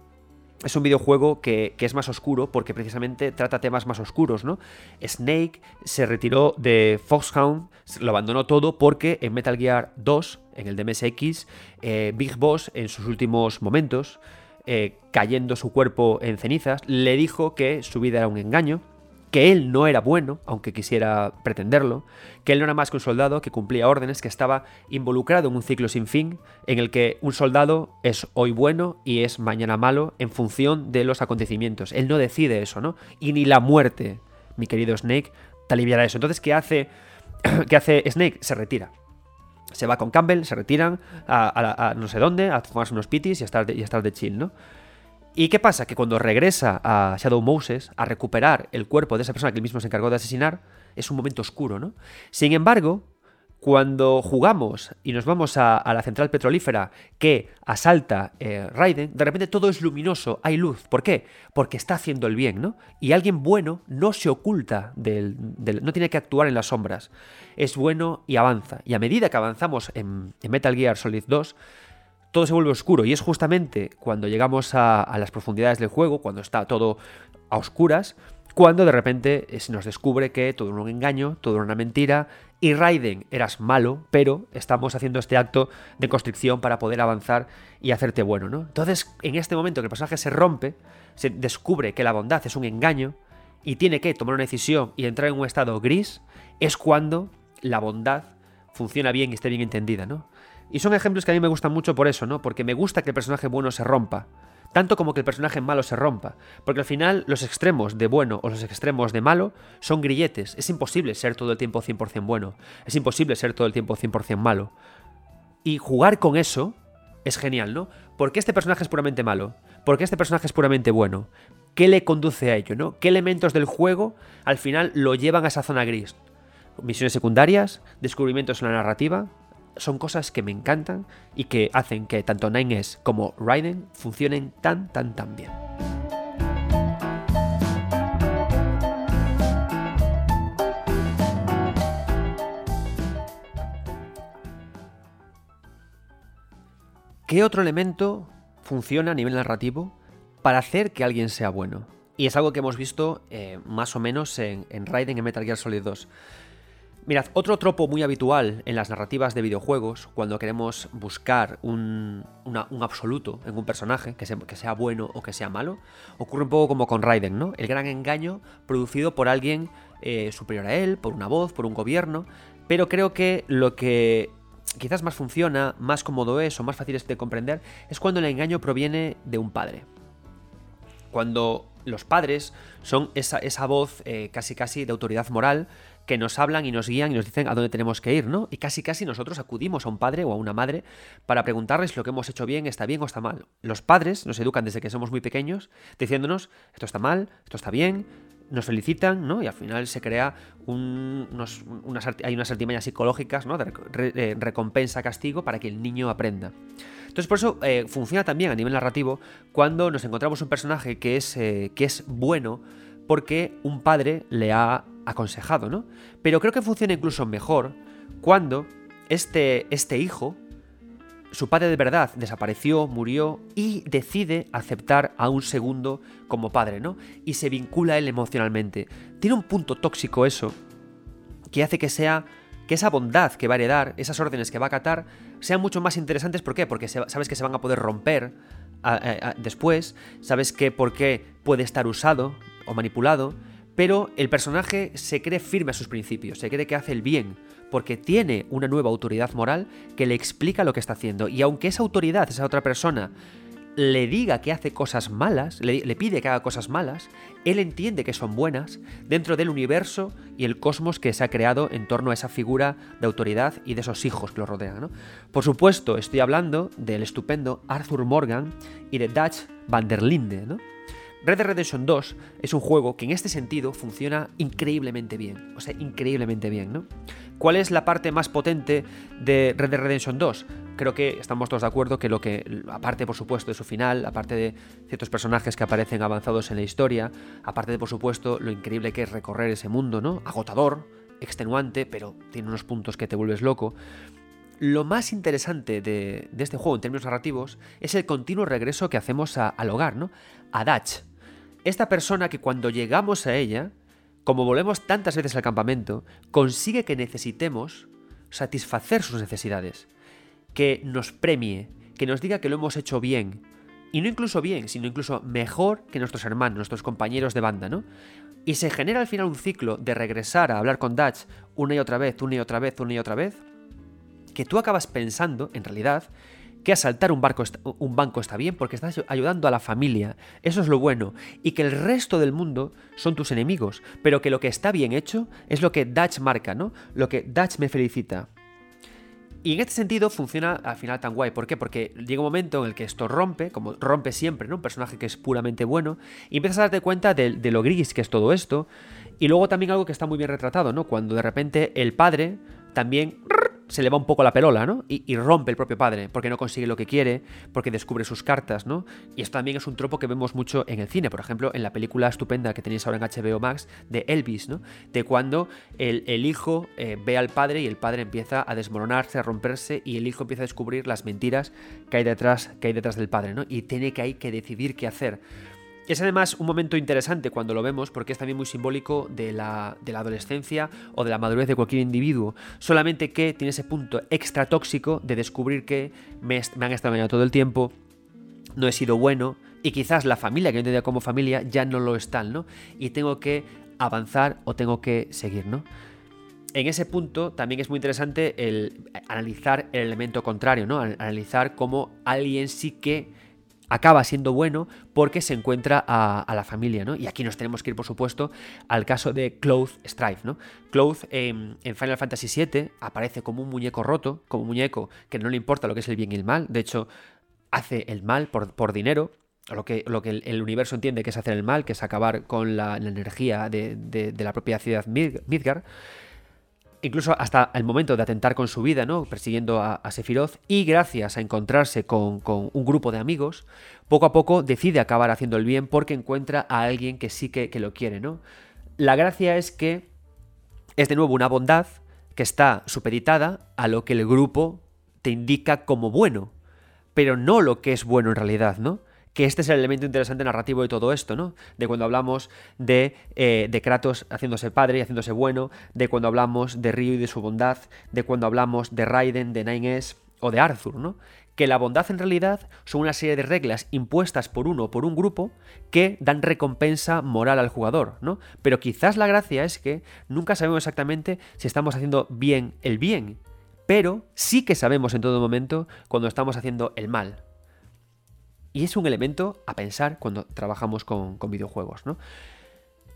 es un videojuego que, es más oscuro porque precisamente trata temas más oscuros, ¿no? Snake se retiró de Foxhound, lo abandonó todo porque en Metal Gear 2, en el DMSX, eh, Big Boss en sus últimos momentos, eh, cayendo su cuerpo en cenizas, le dijo que su vida era un engaño, que él no era bueno, aunque quisiera pretenderlo, que él no era más que un soldado que cumplía órdenes, que estaba involucrado en un ciclo sin fin, en el que un soldado es hoy bueno y es mañana malo en función de los acontecimientos. Él no decide eso, ¿no? Y ni la muerte, mi querido Snake, te aliviará eso. Entonces, ¿qué hace, ¿qué hace Snake? Se retira. Se va con Campbell, se retiran a, no sé dónde, a fumarse unos pitis y a estar y a estar de chill, ¿no? ¿Y qué pasa? Que cuando regresa a Shadow Moses a recuperar el cuerpo de esa persona que él mismo se encargó de asesinar, es un momento oscuro, ¿no? Sin embargo, cuando jugamos y nos vamos a, la central petrolífera que asalta eh, Raiden, de repente todo es luminoso, hay luz. ¿Por qué? Porque está haciendo el bien, ¿no? Y alguien bueno no se oculta, del, no tiene que actuar en las sombras. Es bueno y avanza. Y a medida que avanzamos en, en Metal Gear Solid 2, todo se vuelve oscuro y es justamente cuando llegamos a, las profundidades del juego, cuando está todo a oscuras, cuando de repente eh, se nos descubre que todo era un engaño, todo era una mentira, y Raiden eras malo, pero estamos haciendo este acto de constricción para poder avanzar y hacerte bueno, ¿no? Entonces, en este momento que el personaje se rompe, se descubre que la bondad es un engaño y tiene que tomar una decisión y entrar en un estado gris, es cuando la bondad funciona bien y esté bien entendida, ¿no? Y son ejemplos que a mí me gustan mucho por eso, ¿no? Porque me gusta que el personaje bueno se rompa. Tanto como que el personaje malo se rompa. Porque al final los extremos de bueno o los extremos de malo son grilletes. Es imposible ser todo el tiempo 100% bueno. Es imposible ser todo el tiempo 100% malo. Y jugar con eso es genial, ¿no? Porque este personaje es puramente malo? Porque este personaje es puramente bueno? ¿Qué le conduce a ello, no? ¿Qué elementos del juego al final lo llevan a esa zona gris? Misiones secundarias, descubrimientos en la narrativa, son cosas que me encantan y que hacen que tanto Nine S como Raiden funcionen tan, tan, tan bien. ¿Qué otro elemento funciona a nivel narrativo para hacer que alguien sea bueno? Y es algo que hemos visto eh, más o menos en, en Raiden en Metal Gear Solid 2. Mirad, otro tropo muy habitual en las narrativas de videojuegos, cuando queremos buscar un, absoluto en un personaje, que sea, bueno o que sea malo, ocurre un poco como con Raiden, ¿no? El gran engaño producido por alguien eh, superior a él, por una voz, por un gobierno, pero creo que lo que quizás más funciona, más cómodo es o más fácil es de comprender, es cuando el engaño proviene de un padre. Cuando los padres son esa, voz eh, casi casi de autoridad moral que nos hablan y nos guían y nos dicen a dónde tenemos que ir, ¿no? Y casi casi nosotros acudimos a un padre o a una madre para preguntarles lo que hemos hecho bien, está bien o está mal. Los padres nos educan desde que somos muy pequeños diciéndonos esto está mal, esto está bien, nos felicitan, ¿no? Y al final se crea unos, unas, hay unas artimañas psicológicas, ¿no? De recompensa-castigo para que el niño aprenda. Entonces por eso eh, funciona también a nivel narrativo cuando nos encontramos un personaje que es, eh, que es bueno porque un padre le ha aconsejado, ¿no? Pero creo que funciona incluso mejor cuando este, este hijo, su padre de verdad desapareció, murió y decide aceptar a un segundo como padre, ¿no? Y se vincula él emocionalmente. Tiene un punto tóxico eso que hace que sea que esa bondad que va a heredar, esas órdenes que va a acatar, sean mucho más interesantes. ¿Por qué? Porque sabes que se van a poder romper después, sabes que por qué puede estar usado o manipulado, pero el personaje se cree firme a sus principios, se cree que hace el bien, porque tiene una nueva autoridad moral que le explica lo que está haciendo. Y aunque esa autoridad, esa otra persona, le diga que hace cosas malas, le, pide que haga cosas malas, él entiende que son buenas dentro del universo y el cosmos que se ha creado en torno a esa figura de autoridad y de esos hijos que lo rodean. Por supuesto, estoy hablando del estupendo Arthur Morgan y de Dutch van der Linde. ¿no? Red Dead Redemption 2 es un juego que en este sentido funciona increíblemente bien. O sea, increíblemente bien, ¿no? ¿Cuál es la parte más potente de Red Dead Redemption 2? Creo que estamos todos de acuerdo que lo que, aparte por supuesto de su final, aparte de ciertos personajes que aparecen avanzados en la historia, aparte de por supuesto lo increíble que es recorrer ese mundo, ¿no? Agotador, extenuante, pero tiene unos puntos que te vuelves loco. Lo más interesante de, este juego en términos narrativos es el continuo regreso que hacemos al hogar, ¿no? A Dutch, esta persona que cuando llegamos a ella, como volvemos tantas veces al campamento, consigue que necesitemos satisfacer sus necesidades, que nos premie, que nos diga que lo hemos hecho bien, y no incluso bien, sino incluso mejor que nuestros hermanos, nuestros compañeros de banda, ¿no? Y se genera al final un ciclo de regresar a hablar con Dutch una y otra vez, una y otra vez, una y otra vez, que tú acabas pensando, en realidad, que asaltar un, barco un banco está bien porque estás ayudando a la familia, eso es lo bueno, y que el resto del mundo son tus enemigos, pero que lo que está bien hecho es lo que Dutch marca, ¿no? Lo que Dutch me felicita. Y en este sentido funciona al final tan guay. ¿Por qué? Porque llega un momento en el que esto rompe, como rompe siempre, ¿no? Un personaje que es puramente bueno, y empiezas a darte cuenta de, de lo gris que es todo esto. Y luego también algo que está muy bien retratado, ¿no? Cuando de repente el padre también se le va un poco la pelola, ¿no? Y, rompe el propio padre, porque no consigue lo que quiere, porque descubre sus cartas, ¿no? Y esto también es un tropo que vemos mucho en el cine, por ejemplo, en la película estupenda que tenéis ahora en HBO Max de Elvis, ¿no? De cuando el, hijo eh, ve al padre y el padre empieza a desmoronarse, a romperse, y el hijo empieza a descubrir las mentiras que hay detrás, que hay detrás del padre, ¿no? Y tiene que, hay que decidir qué hacer. Es además un momento interesante cuando lo vemos porque es también muy simbólico de la, adolescencia o de la madurez de cualquier individuo, solamente que tiene ese punto extra tóxico de descubrir que me, han estado engañando todo el tiempo, no he sido bueno y quizás la familia que yo entendía como familia ya no lo están, ¿no? Y tengo que avanzar o tengo que seguir, ¿no? En ese punto también es muy interesante el analizar el elemento contrario, ¿no? Analizar cómo alguien sí que acaba siendo bueno porque se encuentra a, la familia, ¿no? Y aquí nos tenemos que ir, por supuesto, al caso de Cloth Strife, ¿no? Cloth en, Final Fantasy VII aparece como un muñeco roto, como un muñeco que no le importa lo que es el bien y el mal, de hecho, hace el mal por, dinero, lo que, lo que el, universo entiende que es hacer el mal, que es acabar con la, energía de, la propia ciudad Midgar incluso hasta el momento de atentar con su vida, ¿no? Persiguiendo a, Sephiroth y gracias a encontrarse con, un grupo de amigos, poco a poco decide acabar haciendo el bien porque encuentra a alguien que sí que, que lo quiere, ¿no? La gracia es que es de nuevo una bondad que está supeditada a lo que el grupo te indica como bueno, pero no lo que es bueno en realidad, ¿no? Que este es el elemento interesante narrativo de todo esto, ¿no? De cuando hablamos de, eh, de, Kratos haciéndose padre y haciéndose bueno, de cuando hablamos de Ryu y de su bondad, de cuando hablamos de Raiden, de Nine-S o de Arthur, ¿no? Que la bondad en realidad son una serie de reglas impuestas por uno o por un grupo que dan recompensa moral al jugador, ¿no? Pero quizás la gracia es que nunca sabemos exactamente si estamos haciendo bien el bien, pero sí que sabemos en todo momento cuando estamos haciendo el mal. Y es un elemento a pensar cuando trabajamos con, videojuegos, ¿no?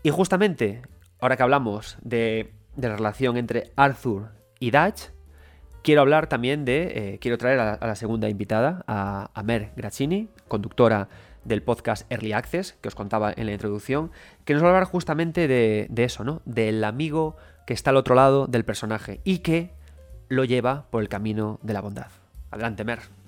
Y justamente, ahora que hablamos de, la relación entre Arthur y Dutch, quiero hablar también de. Eh, quiero traer a, la segunda invitada, a, Mer Grazzini, conductora del podcast Early Access, que os contaba en la introducción, que nos va a hablar justamente de, de eso, ¿no? Del amigo que está al otro lado del personaje y que lo lleva por el camino de la bondad. Adelante, Mer.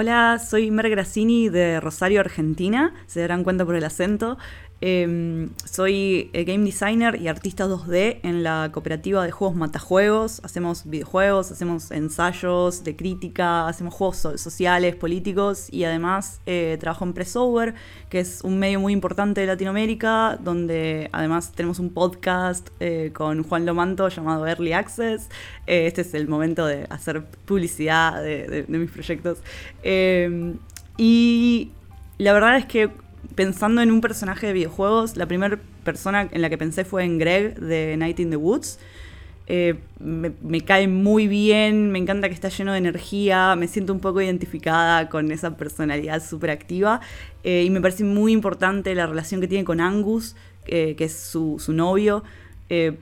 Hola, soy Mer Grassini de Rosario, Argentina. Se darán cuenta por el acento. Em, soy eh, game designer y artista 2D en la cooperativa de juegos Matajuegos. Hacemos videojuegos, hacemos ensayos de crítica, hacemos juegos sociales, políticos y además eh, trabajo en Pressover, que es un medio muy importante de Latinoamérica, donde además tenemos un podcast eh, con Juan Lomanto llamado Early Access. este es el momento de hacer publicidad de mis proyectos. Em, y la verdad es que pensando en un personaje de videojuegos, la primera persona en la que pensé fue en Greg de Night in the Woods. Eh, me, cae muy bien, me encanta que está lleno de energía, me siento un poco identificada con esa personalidad súper activa eh, y me parece muy importante la relación que tiene con Angus, eh, que es su, su novio.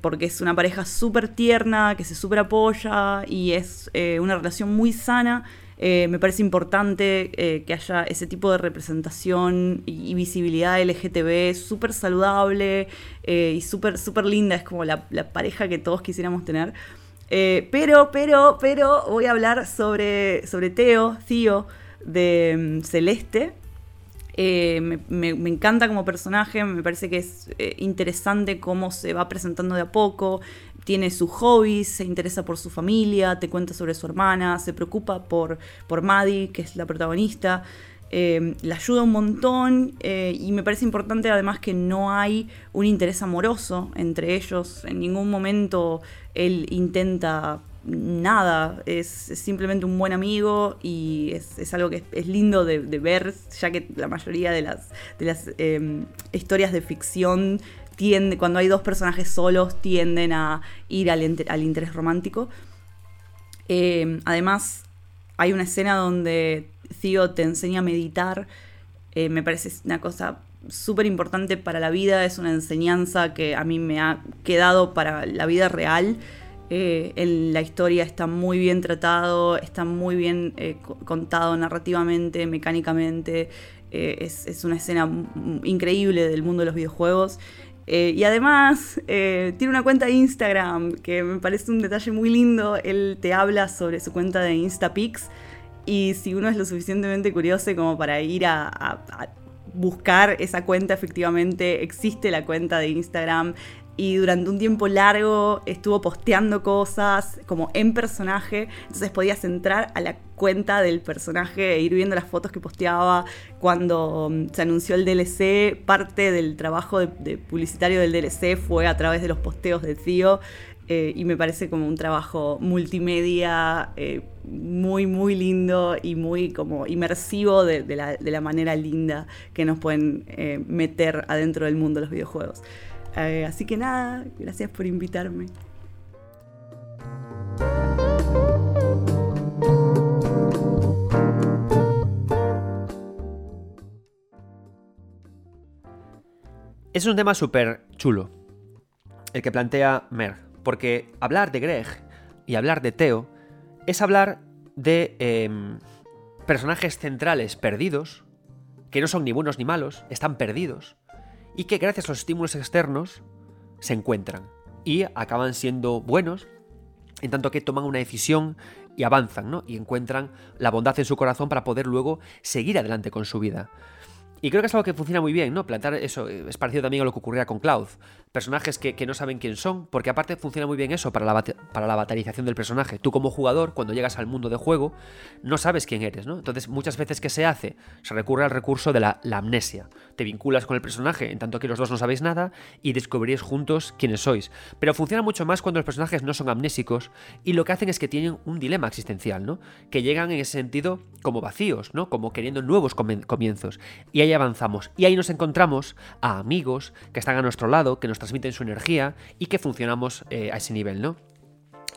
porque es una pareja súper tierna, que se súper apoya y es una relación muy sana eh, me parece importante eh, que haya ese tipo de representación y, visibilidad LGTB súper saludable eh, y súper super linda. Es como la, pareja que todos quisiéramos tener. pero, pero, pero voy a hablar sobre, sobre Teo, Tío, de mm, Celeste. Me, me, encanta como personaje, me parece que es interesante cómo se va presentando de a poco tiene sus hobbies, se interesa por su familia, te cuenta sobre su hermana, se preocupa por, por Maddie, que es la protagonista. Eh, la ayuda un montón eh, y me parece importante además que no hay un interés amoroso entre ellos. En ningún momento él intenta nada, es, simplemente un buen amigo y es, algo que es, lindo de, ver, ya que la mayoría de las, de las eh, historias de ficción cuando hay dos personajes solos, tienden a ir al, interés romántico. Eh, además, hay una escena donde Theo te enseña a meditar. Eh, me parece una cosa súper importante para la vida, es una enseñanza que a mí me ha quedado para la vida real. en eh, la historia está muy bien tratado, está muy bien contado narrativamente, mecánicamente. Es, es, una escena increíble del mundo de los videojuegos. Eh, y además eh, tiene una cuenta de Instagram que me parece un detalle muy lindo. Él te habla sobre su cuenta de Instapics y si uno es lo suficientemente curioso como para ir a buscar esa cuenta, efectivamente existe la cuenta de Instagram y durante un tiempo largo estuvo posteando cosas como en personaje, entonces podías entrar a la cuenta del personaje e ir viendo las fotos que posteaba cuando mm, se anunció el DLC, parte del trabajo de, publicitario del DLC fue a través de los posteos de Tío eh, y me parece como un trabajo multimedia eh, muy muy lindo y muy como inmersivo de, la, manera linda que nos pueden eh, meter adentro del mundo de los videojuegos. Eh, así que nada, gracias por invitarme. Es un tema súper chulo el que plantea Mer, porque hablar de Greg y hablar de Theo es hablar de em, personajes centrales perdidos, que no son ni buenos ni malos, están perdidos, y que gracias a los estímulos externos se encuentran y acaban siendo buenos en tanto que toman una decisión y avanzan, ¿no? Y encuentran la bondad en su corazón para poder luego seguir adelante con su vida. Y creo que es algo que funciona muy bien, ¿no? Plantar eso, eh, es parecido también a lo que ocurría con Cloud. Personajes que, no saben quién son, porque aparte funciona muy bien eso para la, para la batalización del personaje. Tú como jugador, cuando llegas al mundo de juego, no sabes quién eres, ¿no? Entonces muchas veces que se hace, se recurre al recurso de la, amnesia. Te vinculas con el personaje, en tanto que los dos no sabéis nada, y descubrís juntos quiénes sois. Pero funciona mucho más cuando los personajes no son amnésicos, y lo que hacen es que tienen un dilema existencial, ¿no? Que llegan en ese sentido como vacíos, ¿no? Como queriendo nuevos comienzos. Y ahí avanzamos. Y ahí nos encontramos a amigos que están a nuestro lado, que nos transmiten su energía y que funcionamos eh, a ese nivel, ¿no?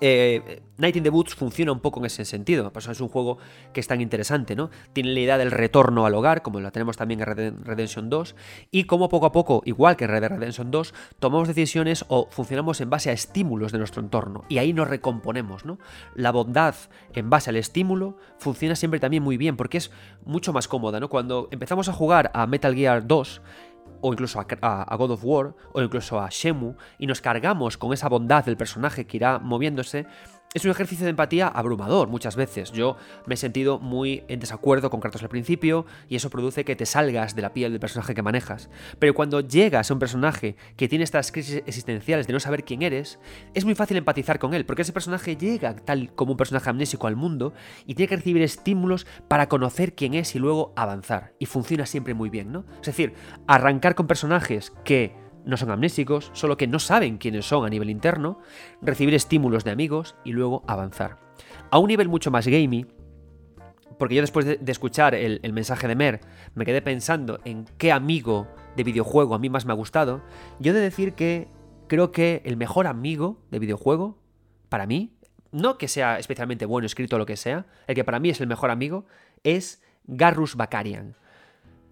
eh, Night in the Woods funciona un poco en ese sentido. Por es un juego que es tan interesante, ¿no? Tiene la idea del retorno al hogar, como la tenemos también en Red Redemption 2, y como poco a poco, igual que en Red Redemption 2, tomamos decisiones o funcionamos en base a estímulos de nuestro entorno, y ahí nos recomponemos, ¿no? La bondad en base al estímulo funciona siempre también muy bien, porque es mucho más cómoda, ¿no? Cuando empezamos a jugar a Metal Gear 2, o incluso a, God of War, o incluso a Shemu, y nos cargamos con esa bondad del personaje que irá moviéndose, es un ejercicio de empatía abrumador muchas veces. Yo me he sentido muy en desacuerdo con Kratos al principio y eso produce que te salgas de la piel del personaje que manejas. Pero cuando llegas a un personaje que tiene estas crisis existenciales de no saber quién eres, es muy fácil empatizar con él, porque ese personaje llega tal como un personaje amnésico al mundo y tiene que recibir estímulos para conocer quién es y luego avanzar. Y funciona siempre muy bien, ¿no? Es decir, arrancar con personajes que no son amnésicos, solo que no saben quiénes son a nivel interno, recibir estímulos de amigos y luego avanzar. A un nivel mucho más gamey, porque yo después de, escuchar el, mensaje de Mer me quedé pensando en qué amigo de videojuego a mí más me ha gustado, yo he de decir que creo que el mejor amigo de videojuego, para mí, no que sea especialmente bueno escrito o lo que sea, el que para mí es el mejor amigo, es Garrus Bakarian.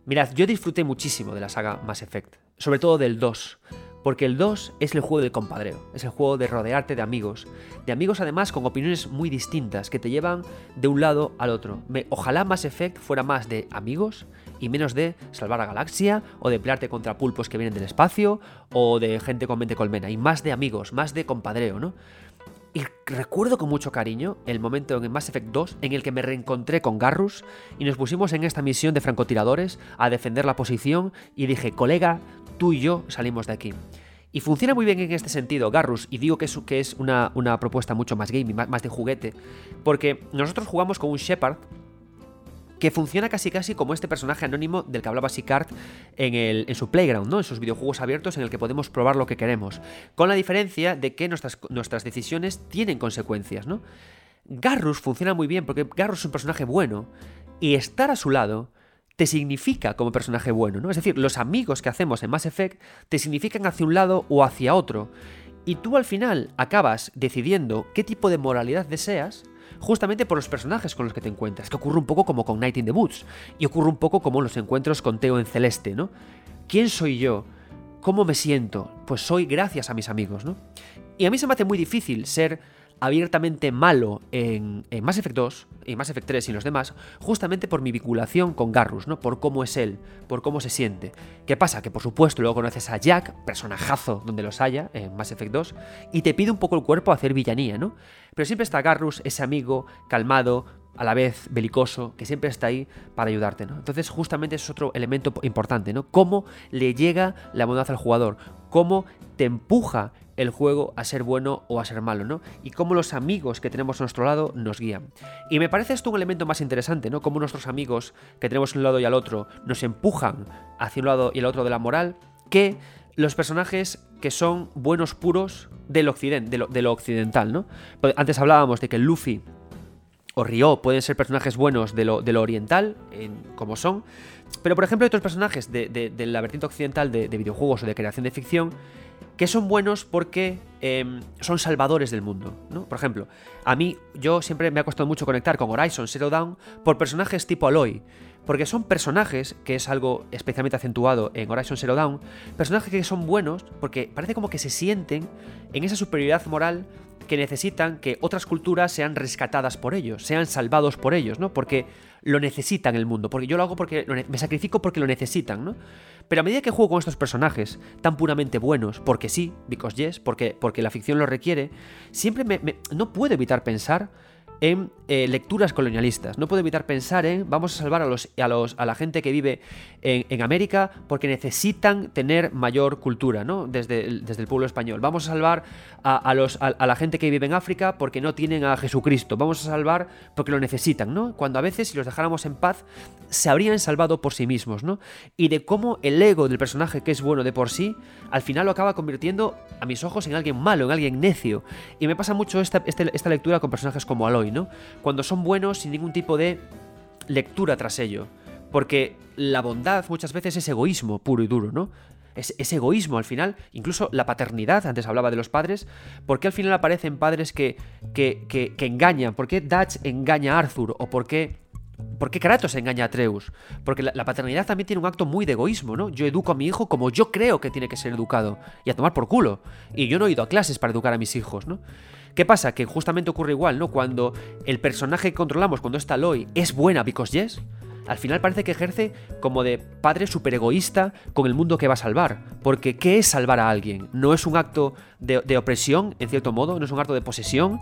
Mirad, yo disfruté muchísimo de la saga Mass Effect sobre todo del 2. Porque el 2 es el juego del compadreo, es el juego de rodearte de amigos. De amigos además con opiniones muy distintas que te llevan de un lado al otro. ojalá Mass Effect fuera más de amigos y menos de salvar a galaxia o de pelearte contra pulpos que vienen del espacio o de gente con mente colmena. Y más de amigos, más de compadreo, ¿no? Y recuerdo con mucho cariño el momento en Mass Effect 2 en el que me reencontré con Garrus y nos pusimos en esta misión de francotiradores a defender la posición y dije, colega, tú y yo salimos de aquí. Y funciona muy bien en este sentido, Garrus, y digo que es, es una, propuesta mucho más gaming, más, de juguete, porque nosotros jugamos con un Shepard que funciona casi casi como este personaje anónimo del que hablaba Sicard en, en su playground, ¿no? En sus videojuegos abiertos en el que podemos probar lo que queremos. Con la diferencia de que nuestras, nuestras decisiones tienen consecuencias, ¿no? Garrus funciona muy bien porque Garrus es un personaje bueno y estar a su lado te significa como personaje bueno, ¿no? Es decir, los amigos que hacemos en Mass Effect te significan hacia un lado o hacia otro. Y tú al final acabas decidiendo qué tipo de moralidad deseas justamente por los personajes con los que te encuentras, que ocurre un poco como con Night in the Woods, y ocurre un poco como los encuentros con Teo en Celeste, ¿no? ¿Quién soy yo? ¿Cómo me siento? Pues soy gracias a mis amigos, ¿no? Y a mí se me hace muy difícil ser abiertamente malo en, Mass Effect 2, en Mass Effect 3 y en los demás, justamente por mi vinculación con Garrus, ¿no? Por cómo es él, por cómo se siente. ¿Qué pasa? Que por supuesto luego conoces a Jack, personajazo donde los haya, en Mass Effect 2, y te pide un poco el cuerpo a hacer villanía, ¿no? Pero siempre está Garrus, ese amigo calmado, a la vez belicoso, que siempre está ahí para ayudarte, ¿no? Entonces, justamente es otro elemento importante, ¿no? Cómo le llega la bondad al jugador, cómo te empuja el juego a ser bueno o a ser malo, ¿no? Y cómo los amigos que tenemos a nuestro lado nos guían. Y me parece esto un elemento más interesante, ¿no? Cómo nuestros amigos que tenemos a un lado y al otro nos empujan hacia un lado y el otro de la moral, que los personajes que son buenos puros del occidente, de lo, occidental, ¿no? Pues antes hablábamos de que Luffy o Ryo pueden ser personajes buenos de lo, de oriental, en, como son, pero por ejemplo hay otros personajes de, la vertiente occidental de, de videojuegos o de creación de ficción que son buenos porque em, son salvadores del mundo, ¿no? Por ejemplo, a mí, yo siempre me ha costado mucho conectar con Horizon Zero Dawn por personajes tipo Aloy, porque son personajes, que es algo especialmente acentuado en Horizon Zero Dawn, personajes que son buenos porque parece como que se sienten en esa superioridad moral que necesitan que otras culturas sean rescatadas por ellos, sean salvados por ellos, ¿no? Porque lo necesitan el mundo, porque yo lo hago porque me sacrifico porque lo necesitan, ¿no? Pero a medida que juego con estos personajes tan puramente buenos, porque sí, because yes, porque, porque la ficción lo requiere, siempre me, no puedo evitar pensar en eh, lecturas colonialistas. No puedo evitar pensar en vamos a salvar a, los, a, los, a la gente que vive en, América porque necesitan tener mayor cultura, ¿no? Desde el, desde el pueblo español. Vamos a salvar a, los, a, la gente que vive en África porque no tienen a Jesucristo. Vamos a salvar porque lo necesitan, ¿no? Cuando a veces, si los dejáramos en paz, se habrían salvado por sí mismos, ¿no? Y de cómo el ego del personaje que es bueno de por sí, al final lo acaba convirtiendo a mis ojos en alguien malo, en alguien necio. Y me pasa mucho esta, este, esta lectura con personajes como Aloy, Cuando son buenos sin ningún tipo de lectura tras ello. Porque la bondad muchas veces es egoísmo puro y duro, ¿no? Es, egoísmo al final, incluso la paternidad, antes hablaba de los padres, ¿por qué al final aparecen padres que, que, engañan? ¿Por qué Dutch engaña a Arthur? ¿O por qué ¿Por Kratos engaña a Atreus? Porque la, paternidad también tiene un acto muy de egoísmo, ¿no? Yo educo a mi hijo como yo creo que tiene que ser educado. Y a tomar por culo. Y yo no he ido a clases para educar a mis hijos, ¿no? ¿Qué pasa? Que justamente ocurre igual, ¿no? Cuando el personaje que controlamos, cuando está Aloy, es buena because yes, al final parece que ejerce como de padre super egoísta con el mundo que va a salvar. Porque ¿qué es salvar a alguien? ¿No es un acto de, opresión, en cierto modo? ¿No es un acto de posesión?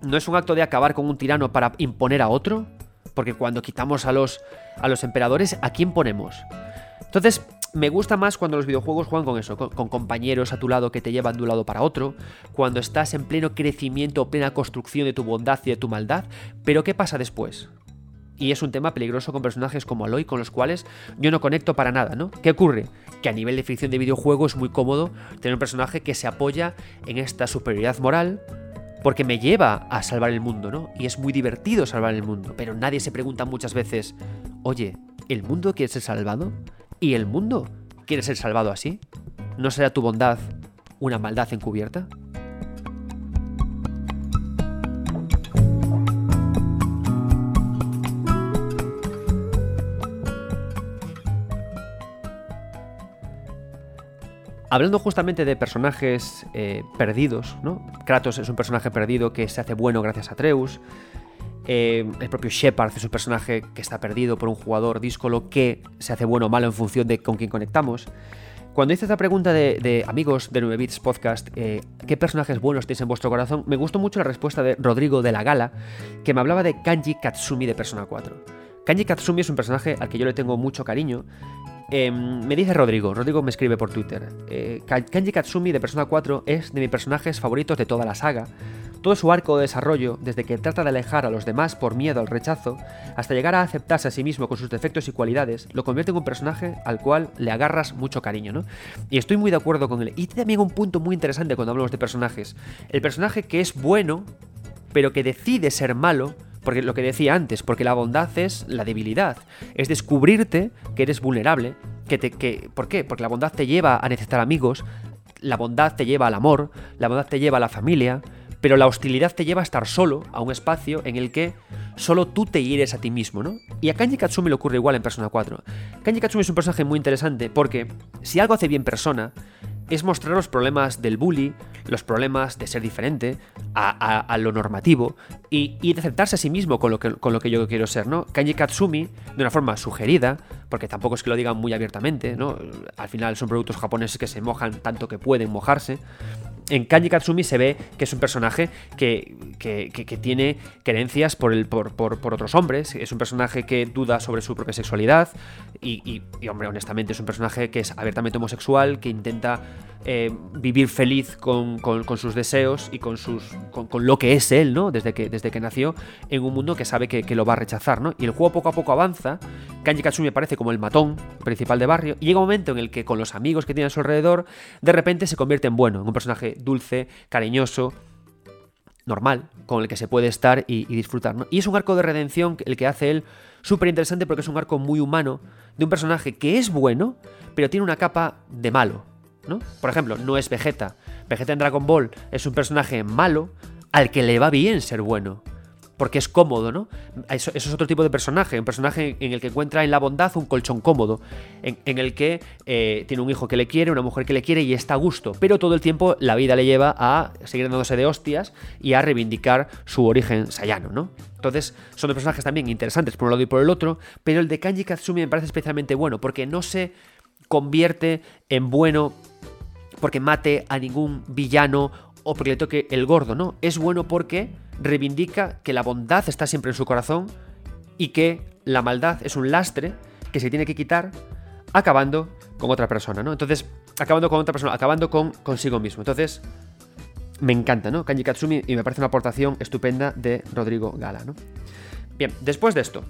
¿No es un acto de acabar con un tirano para imponer a otro? Porque cuando quitamos a los, a los emperadores, ¿a quién ponemos? Entonces, me gusta más cuando los videojuegos juegan con eso, con, compañeros a tu lado que te llevan de un lado para otro, cuando estás en pleno crecimiento o plena construcción de tu bondad y de tu maldad, pero ¿qué pasa después? Y es un tema peligroso con personajes como Aloy, con los cuales yo no conecto para nada, ¿no? ¿Qué ocurre? Que a nivel de ficción de videojuego es muy cómodo tener un personaje que se apoya en esta superioridad moral, porque me lleva a salvar el mundo, ¿no? Y es muy divertido salvar el mundo, pero nadie se pregunta muchas veces, oye, ¿el mundo quiere ser salvado? ¿Y el mundo quiere ser salvado así? ¿No será tu bondad una maldad encubierta? Hablando justamente de personajes eh, perdidos, ¿no? Kratos es un personaje perdido que se hace bueno gracias a Atreus. Eh, el propio Shepard es un personaje que está perdido por un jugador díscolo que se hace bueno o malo en función de con quién conectamos. Cuando hice esta pregunta de, amigos de 9 Bits Podcast, eh, ¿qué personajes buenos tenéis en vuestro corazón? Me gustó mucho la respuesta de Rodrigo de la Gala, que me hablaba de Kanji Katsumi de Persona 4. Kanji Katsumi es un personaje al que yo le tengo mucho cariño. Em, me dice Rodrigo, Rodrigo me escribe por Twitter. Eh, Kanji Katsumi de Persona 4 es de mis personajes favoritos de toda la saga. Todo su arco de desarrollo, desde que trata de alejar a los demás por miedo al rechazo, hasta llegar a aceptarse a sí mismo con sus defectos y cualidades, lo convierte en un personaje al cual le agarras mucho cariño, ¿no? Y estoy muy de acuerdo con él. Y también un punto muy interesante cuando hablamos de personajes. El personaje que es bueno, pero que decide ser malo, porque lo que decía antes, porque la bondad es la debilidad, es descubrirte que eres vulnerable, que te, que, ¿por qué? Porque la bondad te lleva a necesitar amigos, la bondad te lleva al amor, la bondad te lleva a la familia, pero la hostilidad te lleva a estar solo, a un espacio en el que solo tú te hieres a ti mismo, ¿no? Y a Kanji Katsumi le ocurre igual en Persona 4. Kanji Katsumi es un personaje muy interesante porque si algo hace bien Persona es mostrar los problemas del bully, los problemas de ser diferente a, lo normativo y, de aceptarse a sí mismo con lo, que, con lo que yo quiero ser, ¿no? Kanji Katsumi, de una forma sugerida, porque tampoco es que lo digan muy abiertamente, ¿no? Al final son productos japoneses que se mojan tanto que pueden mojarse, en Kanji Katsumi se ve que es un personaje que, tiene creencias por, el, por, otros hombres, es un personaje que duda sobre su propia sexualidad y, hombre, honestamente es un personaje que es abiertamente homosexual, que intenta eh, vivir feliz con, sus deseos y con, lo que es él, ¿no? Desde que, desde que nació, en un mundo que sabe que, lo va a rechazar, ¿no? Y el juego poco a poco avanza, Kanji Katsumi aparece como el matón principal de barrio, y llega un momento en el que con los amigos que tiene a su alrededor, de repente se convierte en bueno, en un personaje dulce, cariñoso, normal, con el que se puede estar y, disfrutar. ¿no? Y es un arco de redención el que hace él súper interesante porque es un arco muy humano de un personaje que es bueno, pero tiene una capa de malo. ¿No? Por ejemplo, no es Vegeta. Vegeta en Dragon Ball es un personaje malo al que le va bien ser bueno porque es cómodo, ¿no? Eso, es otro tipo de personaje, un personaje en el que encuentra en la bondad un colchón cómodo, en, el que eh, tiene un hijo que le quiere, una mujer que le quiere y está a gusto, pero todo el tiempo la vida le lleva a seguir dándose de hostias y a reivindicar su origen sayano, ¿no? Entonces, son dos personajes también interesantes por un lado y por el otro, pero el de Kanji Katsumi me parece especialmente bueno, porque no se convierte en bueno porque mate a ningún villano o porque le toque el gordo, ¿no? Es bueno porque reivindica que la bondad está siempre en su corazón y que la maldad es un lastre que se tiene que quitar acabando con otra persona, ¿no? Entonces, acabando con otra persona, acabando con consigo mismo. Entonces, me encanta, ¿no? Kanji Katsumi y me parece una aportación estupenda de Rodrigo Gala, ¿no? Bien, después de esto,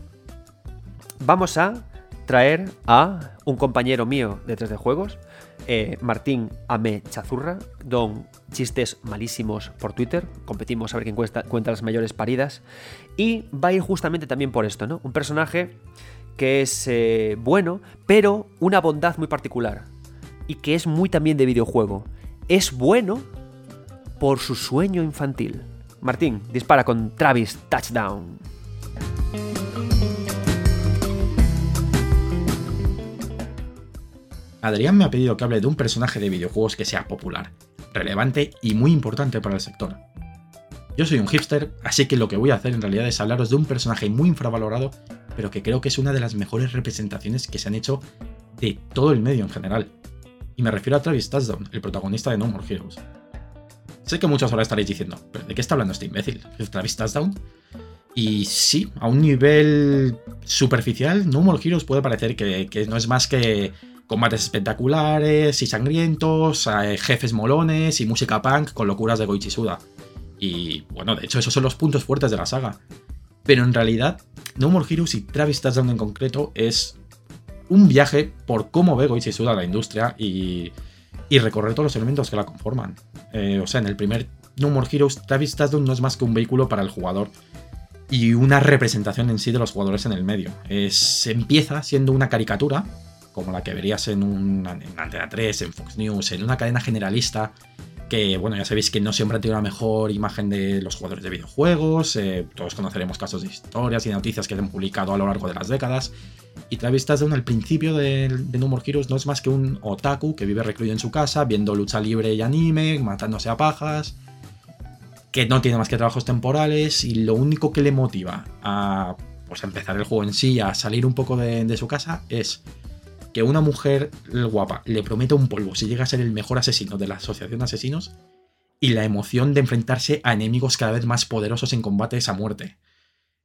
vamos a traer a un compañero mío de 3D Juegos, eh, Martín Ame Chazurra, don chistes malísimos por Twitter, competimos a ver quién cuenta, cuenta las mayores paridas, y va a ir justamente también por esto, ¿no? Un personaje que es eh, bueno, pero una bondad muy particular, y que es muy también de videojuego. Es bueno por su sueño infantil. Martín, dispara con Travis Touchdown. Adrián me ha pedido que hable de un personaje de videojuegos que sea popular, relevante y muy importante para el sector. Yo soy un hipster, así que lo que voy a hacer en realidad es hablaros de un personaje muy infravalorado, pero que creo que es una de las mejores representaciones que se han hecho de todo el medio en general. Y me refiero a Travis Touchdown, el protagonista de No More Heroes. Sé que muchos ahora estaréis diciendo, ¿pero de qué está hablando este imbécil? ¿Es Travis Touchdown? Y sí, a un nivel superficial, No More Heroes puede parecer que no es más que combates espectaculares y sangrientos, eh, jefes molones y música punk con locuras de Goichi Suda. Y bueno, de hecho esos son los puntos fuertes de la saga. Pero en realidad, No More Heroes y Travis Touchdown en concreto es un viaje por cómo ve Goichi Suda la industria y, y recorrer todos los elementos que la conforman. Eh, o sea, en el primer No More Heroes, Travis Touchdown no es más que un vehículo para el jugador y una representación en sí de los jugadores en el medio. Es, empieza siendo una caricatura como la que verías en, un, en Antena 3, en Fox News, en una cadena generalista, que bueno, ya sabéis que no siempre ha tenido una mejor imagen de los jugadores de videojuegos, eh, todos conoceremos casos de historias y noticias que han publicado a lo largo de las décadas, y Travis Touchdown al principio de, de No More Heroes no es más que un otaku que vive recluido en su casa, viendo lucha libre y anime, matándose a pajas, que no tiene más que trabajos temporales, y lo único que le motiva a pues, empezar el juego en sí, a salir un poco de su casa, es que una mujer guapa le prometa un polvo si llega a ser el mejor asesino de la asociación de asesinos y la emoción de enfrentarse a enemigos cada vez más poderosos en combates a muerte.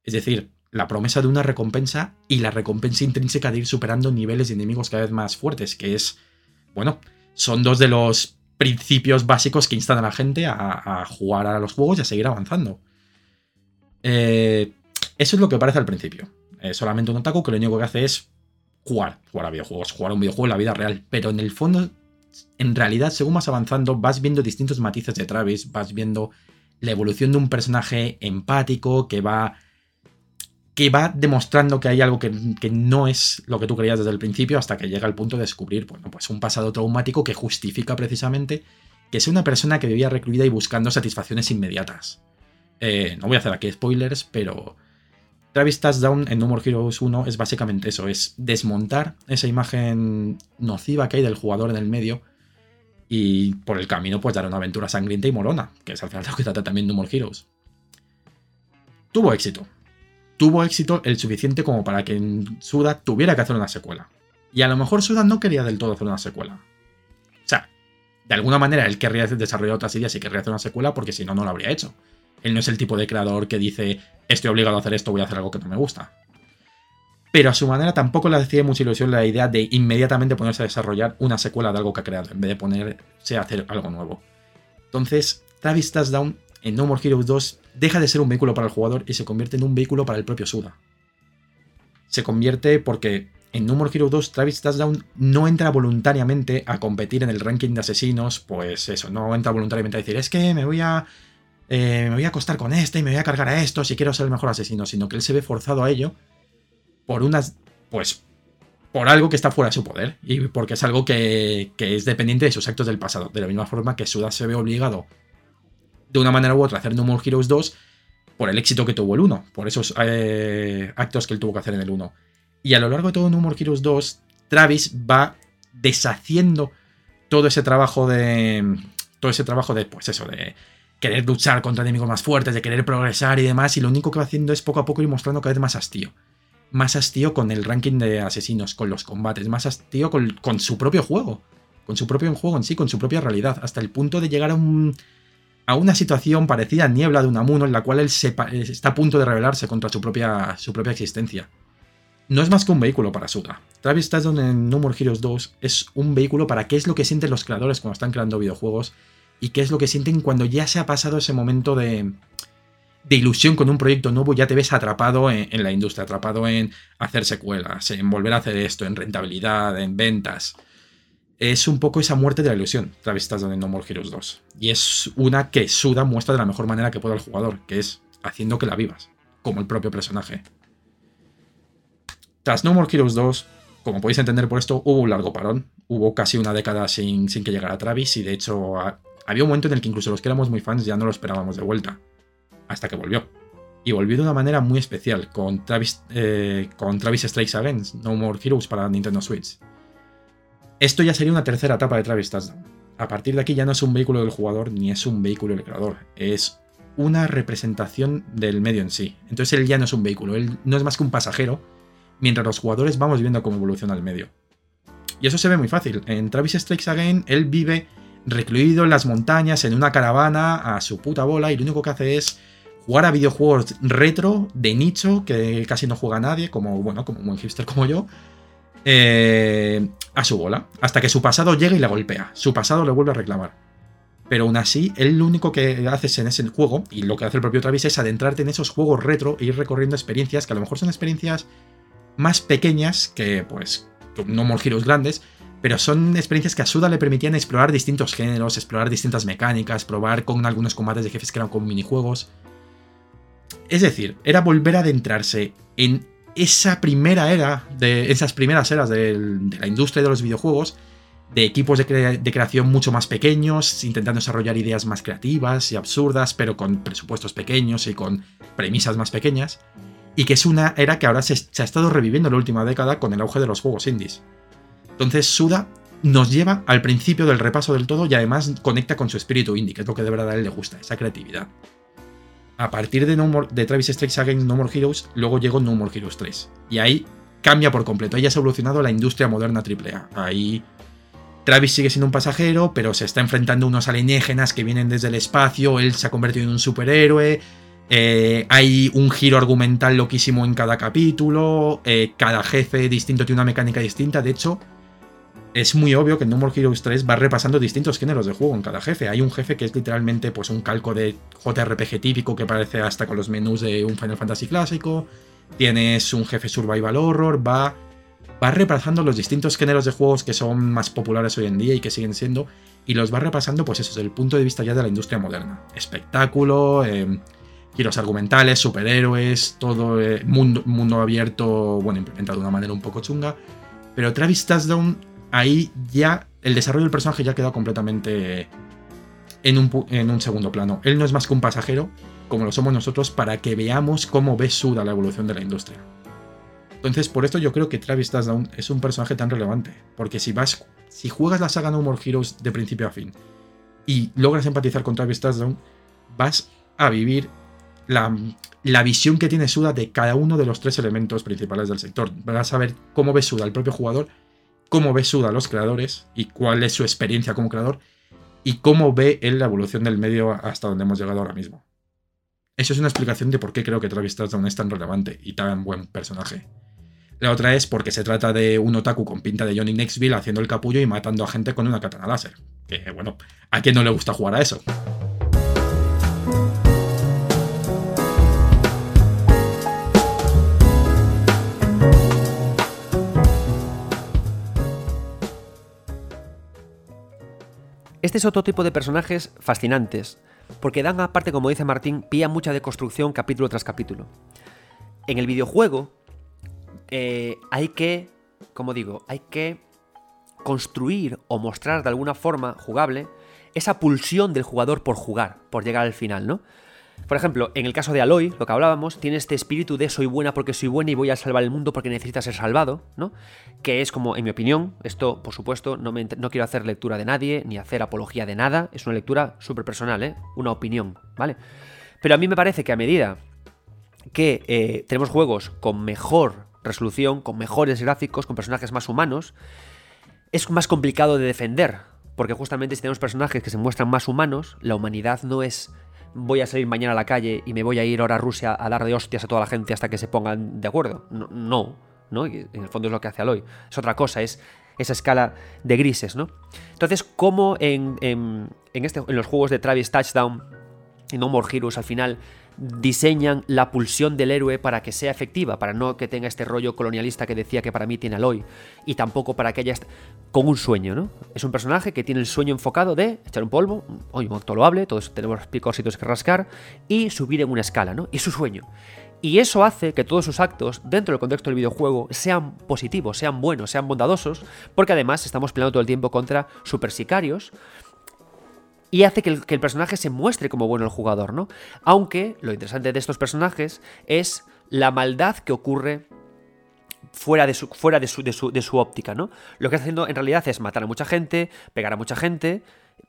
Es decir, la promesa de una recompensa y la recompensa intrínseca de ir superando niveles de enemigos cada vez más fuertes, que es, bueno, son dos de los principios básicos que instan a la gente a, jugar a los juegos y a seguir avanzando. Eh, eso es lo que parece al principio. Es solamente un otaku que lo único que hace es jugar, jugar a videojuegos, jugar a un videojuego en la vida real. Pero en el fondo, en realidad, según vas avanzando, vas viendo distintos matices de Travis, vas viendo la evolución de un personaje empático que va. que va demostrando que hay algo que, no es lo que tú creías desde el principio, hasta que llega al punto de descubrir, bueno, pues un pasado traumático que justifica precisamente que sea una persona que vivía recluida y buscando satisfacciones inmediatas. Eh, no voy a hacer aquí spoilers, pero Travis Touchdown en No More Heroes 1 es básicamente eso, es desmontar esa imagen nociva que hay del jugador en el medio y por el camino pues dar una aventura sangrienta y morona, que es al final lo que trata también No More Heroes. Tuvo éxito. Tuvo éxito el suficiente como para que Suda tuviera que hacer una secuela. Y a lo mejor Suda no quería del todo hacer una secuela. O sea, de alguna manera él querría desarrollar otras ideas y querría hacer una secuela porque si no, no lo habría hecho. Él no es el tipo de creador que dice, estoy obligado a hacer esto, voy a hacer algo que no me gusta. Pero a su manera tampoco le hacía mucha ilusión la idea de inmediatamente ponerse a desarrollar una secuela de algo que ha creado, en vez de ponerse a hacer algo nuevo. Entonces, Travis Touchdown en No More Heroes 2 deja de ser un vehículo para el jugador y se convierte en un vehículo para el propio Suda. Se convierte porque en No More Heroes 2 Travis Touchdown no entra voluntariamente a competir en el ranking de asesinos, pues eso, no entra voluntariamente a decir, es que me voy a eh, me voy a acostar con este y me voy a cargar a esto si quiero ser el mejor asesino, sino que él se ve forzado a ello por unas, pues, por algo que está fuera de su poder y porque es algo que, es dependiente de sus actos del pasado, de la misma forma que Suda se ve obligado de una manera u otra a hacer No More Heroes 2 por el éxito que tuvo el 1, por esos eh, actos que él tuvo que hacer en el 1. Y a lo largo de todo No More Heroes 2, Travis va deshaciendo todo ese trabajo de. Todo ese trabajo de, pues eso, de querer luchar contra enemigos más fuertes, de querer progresar y demás, y lo único que va haciendo es poco a poco ir mostrando cada vez más hastío. Más hastío con el ranking de asesinos, con los combates, más hastío con, su propio juego, con su propio juego en sí, con su propia realidad, hasta el punto de llegar a un, a una situación parecida a Niebla de Unamuno en la cual él se está a punto de rebelarse contra su propia, existencia. No es más que un vehículo para Suda. Travis Touchdown en No More Heroes 2 es un vehículo para qué es lo que sienten los creadores cuando están creando videojuegos y qué es lo que sienten cuando ya se ha pasado ese momento de, de ilusión con un proyecto nuevo, ya te ves atrapado en, la industria, atrapado en hacer secuelas, en volver a hacer esto, en rentabilidad, en ventas es un poco esa muerte de la ilusión, Travis Touchdown en No More Heroes 2. Y es una que Suda muestra de la mejor manera que pueda al jugador, que es haciendo que la vivas, como el propio personaje. Tras No More Heroes 2, como podéis entender por esto, hubo un largo parón. Hubo casi una década sin, sin que llegara Travis y de hecho había un momento en el que incluso los que éramos muy fans ya no lo esperábamos de vuelta. Hasta que volvió. Y volvió de una manera muy especial, con Travis, eh, con Travis Strikes Again, No More Heroes para Nintendo Switch. Esto ya sería una tercera etapa de Travis Touchdown. A partir de aquí ya no es un vehículo del jugador ni es un vehículo del creador, es una representación del medio en sí. Entonces él ya no es un vehículo, él no es más que un pasajero, mientras los jugadores vamos viendo cómo evoluciona el medio. Y eso se ve muy fácil. En Travis Strikes Again él vive recluido en las montañas, en una caravana, a su puta bola, y lo único que hace es jugar a videojuegos retro, de nicho, que casi no juega nadie, como, bueno, como un buen hipster como yo, eh, a su bola, hasta que su pasado llega y le golpea. Su pasado le vuelve a reclamar. Pero aún así, él lo único que haces en ese juego, y lo que hace el propio Travis, es adentrarte en esos juegos retro e ir recorriendo experiencias que a lo mejor son experiencias más pequeñas que, pues, no more grandes, pero son experiencias que a Suda le permitían explorar distintos géneros, explorar distintas mecánicas, probar con algunos combates de jefes que eran como minijuegos. Es decir, era volver a adentrarse en esa primera era, de esas primeras eras de, la industria de los videojuegos, de equipos de, creación mucho más pequeños, intentando desarrollar ideas más creativas y absurdas, pero con presupuestos pequeños y con premisas más pequeñas, y que es una era que ahora se, se ha estado reviviendo en la última década con el auge de los juegos indies. Entonces Suda nos lleva al principio del repaso del todo y además conecta con su espíritu indie, que es lo que de verdad a él le gusta, esa creatividad a partir de, no de Travis Strikes Again No More Heroes, luego llegó No More Heroes 3. Y ahí cambia por completo. Ahí ha evolucionado la industria moderna AAA. Ahí Travis sigue siendo un pasajero, pero se está enfrentando a unos alienígenas que vienen desde el espacio. Él se ha convertido en un superhéroe. Eh, hay un giro argumental loquísimo en cada capítulo. Eh, cada jefe distinto tiene una mecánica distinta. De hecho, es muy obvio que en No More Heroes 3 va repasando distintos géneros de juego en cada jefe. Hay un jefe que es literalmente pues, un calco de JRPG típico que parece hasta con los menús de un Final Fantasy clásico. Tienes un jefe survival horror, va, va repasando los distintos géneros de juegos que son más populares hoy en día y que siguen siendo, y los va repasando, pues eso, desde el punto de vista ya de la industria moderna. Espectáculo, eh, giros argumentales, superhéroes, todo eh, mundo, mundo abierto, bueno, implementado de una manera un poco chunga. Pero Travis Touchdown ahí ya el desarrollo del personaje ya queda completamente en un, segundo plano. Él no es más que un pasajero, como lo somos nosotros, para que veamos cómo ve Suda la evolución de la industria. Entonces, por esto yo creo que Travis Touchdown es un personaje tan relevante. Porque si vas. Si juegas la saga No More Heroes de principio a fin y logras empatizar con Travis Touchdown, vas a vivir la, la, visión que tiene Suda de cada uno de los tres elementos principales del sector. Vas a ver cómo ve Suda el propio jugador cómo ve Suda a los creadores y cuál es su experiencia como creador y cómo ve él la evolución del medio hasta donde hemos llegado ahora mismo. Eso es una explicación de por qué creo que Travis Touchdown es tan relevante y tan buen personaje. La otra es porque se trata de un otaku con pinta de Johnny Nexville haciendo el capullo y matando a gente con una katana láser. Que bueno, ¿a quién no le gusta jugar a eso? Este es otro tipo de personajes fascinantes, porque dan aparte, como dice Martín, pía mucha deconstrucción capítulo tras capítulo. En el videojuego eh, hay que, como digo, hay que construir o mostrar de alguna forma jugable esa pulsión del jugador por jugar, por llegar al final, ¿no? Por ejemplo, en el caso de Aloy, lo que hablábamos, tiene este espíritu de soy buena porque soy buena y voy a salvar el mundo porque necesita ser salvado, ¿no? Que es como, en mi opinión, esto, por supuesto, no, quiero hacer lectura de nadie, ni hacer apología de nada, es una lectura súper personal, ¿eh? Una opinión, ¿vale? Pero a mí me parece que a medida que eh, tenemos juegos con mejor resolución, con mejores gráficos, con personajes más humanos, es más complicado de defender porque justamente si tenemos personajes que se muestran más humanos, la humanidad no es voy a salir mañana a la calle y me voy a ir ahora a Rusia a dar de hostias a toda la gente hasta que se pongan de acuerdo. No, no, ¿no? En el fondo es lo que hace Aloy. Es otra cosa, es esa escala de grises, ¿no? Entonces, como en, en, este, en los juegos de Travis Touchdown y No More Heroes al final diseñan la pulsión del héroe para que sea efectiva, para no que tenga este rollo colonialista que decía que para mí tiene Aloy, y tampoco para que haya con un sueño, ¿no? Es un personaje que tiene el sueño enfocado de echar un polvo, hoy un acto loable, todos tenemos picositos que rascar, y subir en una escala, ¿no? Y su sueño. Y eso hace que todos sus actos, dentro del contexto del videojuego, sean positivos, sean buenos, sean bondadosos, porque además estamos peleando todo el tiempo contra super sicarios, y hace que el, personaje se muestre como bueno el jugador, ¿no? Aunque lo interesante de estos personajes es la maldad que ocurre fuera de su, fuera de su, de su, óptica, ¿no? Lo que está haciendo en realidad es matar a mucha gente, pegar a mucha gente,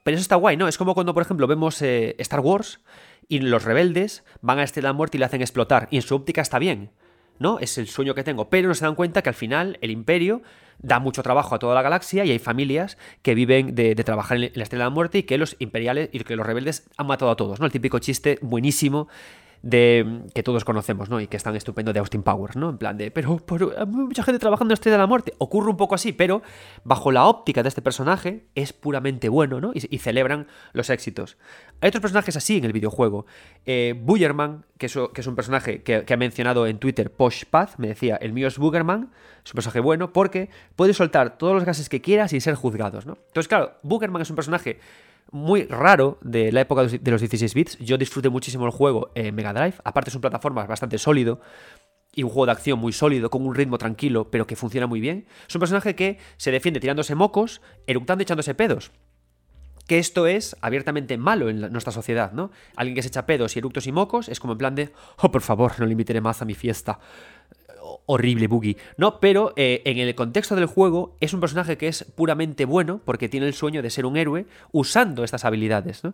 pero eso está guay, ¿no? Es como cuando, por ejemplo, vemos eh, Star Wars y los rebeldes van a este la Muerte y le hacen explotar, y en su óptica está bien, ¿no? Es el sueño que tengo, pero no se dan cuenta que al final el imperio da mucho trabajo a toda la galaxia y hay familias que viven de, trabajar en la Estrella de la Muerte y que los imperiales y que los rebeldes han matado a todos, ¿no? El típico chiste buenísimo de que todos conocemos, ¿no? Y que es tan estupendo de Austin Powers, ¿no? En plan de, pero, hay mucha gente trabajando en Estrella de la Muerte. Ocurre un poco así, pero bajo la óptica de este personaje es puramente bueno, ¿no? Y, celebran los éxitos. Hay otros personajes así en el videojuego. Eh, que es, un personaje que, ha mencionado en Twitter Posh Path, me decía, el mío es Boogerman, es un personaje bueno porque puede soltar todos los gases que quieras y ser juzgados, ¿no? Entonces, claro, Boogerman es un personaje muy raro de la época de los 16 bits. Yo disfruté muchísimo el juego en Mega Drive. Aparte es un plataforma bastante sólido y un juego de acción muy sólido, con un ritmo tranquilo, pero que funciona muy bien. Es un personaje que se defiende tirándose mocos, eructando y echándose pedos. Que esto es abiertamente malo en nuestra sociedad, ¿no? Alguien que se echa pedos y eructos y mocos es como en plan de, oh, por favor, no le invitaré más a mi fiesta horrible Boogie. No, pero eh, en el contexto del juego es un personaje que es puramente bueno porque tiene el sueño de ser un héroe usando estas habilidades. ¿no?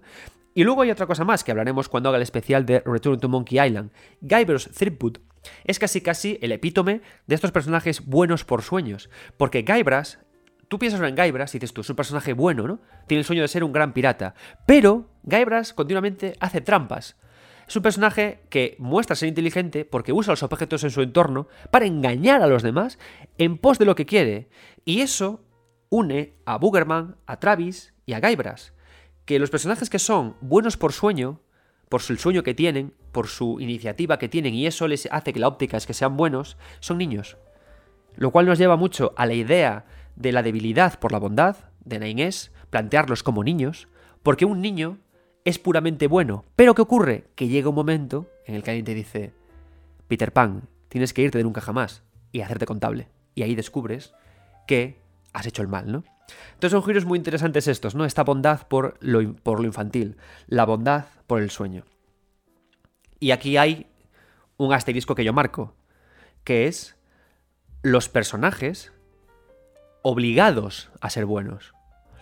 Y luego hay otra cosa más que hablaremos cuando haga el especial de Return to Monkey Island. Guybrush Threepwood es casi casi el epítome de estos personajes buenos por sueños. Porque Guybrush tú piensas en Guybrush y dices tú, es un personaje bueno, ¿no? Tiene el sueño de ser un gran pirata. Pero Guybrush continuamente hace trampas. Es un personaje que muestra ser inteligente porque usa los objetos en su entorno para engañar a los demás en pos de lo que quiere. Y eso une a Boogerman, a Travis y a Guybrush. Que los personajes que son buenos por sueño, por el sueño que tienen, por su iniciativa que tienen, y eso les hace que la óptica es que sean buenos, son niños. Lo cual nos lleva mucho a la idea de la debilidad por la bondad de Nainés, plantearlos como niños, porque un niño es puramente bueno. Pero ¿qué ocurre? Que llega un momento en el que alguien te dice, Peter Pan, tienes que irte de nunca jamás y hacerte contable. Y ahí descubres que has hecho el mal, ¿no? Entonces son giros muy interesantes estos, ¿no? Esta bondad por lo, por lo infantil, la bondad por el sueño. Y aquí hay un asterisco que yo marco, que es los personajes obligados a ser buenos.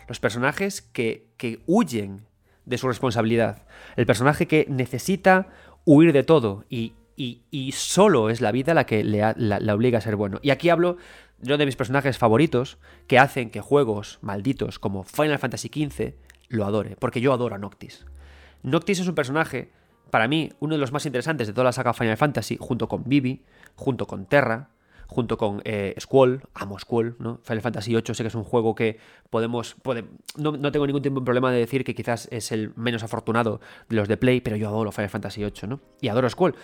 Los personajes que, que huyen de su responsabilidad. El personaje que necesita huir de todo y, y, solo es la vida la que le la, obliga a ser bueno. Y aquí hablo yo de mis personajes favoritos que hacen que juegos malditos como Final Fantasy XV lo adore, porque yo adoro a Noctis. Noctis es un personaje, para mí, uno de los más interesantes de toda la saga Final Fantasy, junto con Vivi, junto con Terra, junto con eh, Squall, amo Squall, ¿no? Final Fantasy VIII sé que es un juego que podemos, no, tengo ningún tipo de problema de decir que quizás es el menos afortunado de los de Play, pero yo adoro Final Fantasy VIII, ¿no? Y adoro Squall,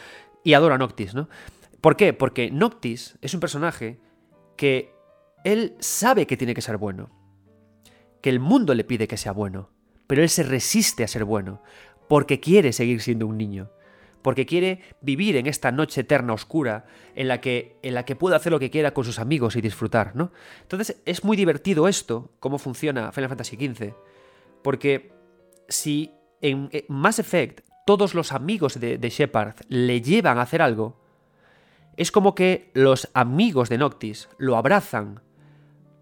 y adoro a Noctis, ¿no? ¿Por qué? Porque Noctis es un personaje que él sabe que tiene que ser bueno, que el mundo le pide que sea bueno, pero él se resiste a ser bueno, porque quiere seguir siendo un niño porque quiere vivir en esta noche eterna oscura en la que en la que puede hacer lo que quiera con sus amigos y disfrutar, ¿no? Entonces es muy divertido esto, cómo funciona Final Fantasy XV, porque si en Mass Effect todos los amigos de, de Shepard le llevan a hacer algo, es como que los amigos de Noctis lo abrazan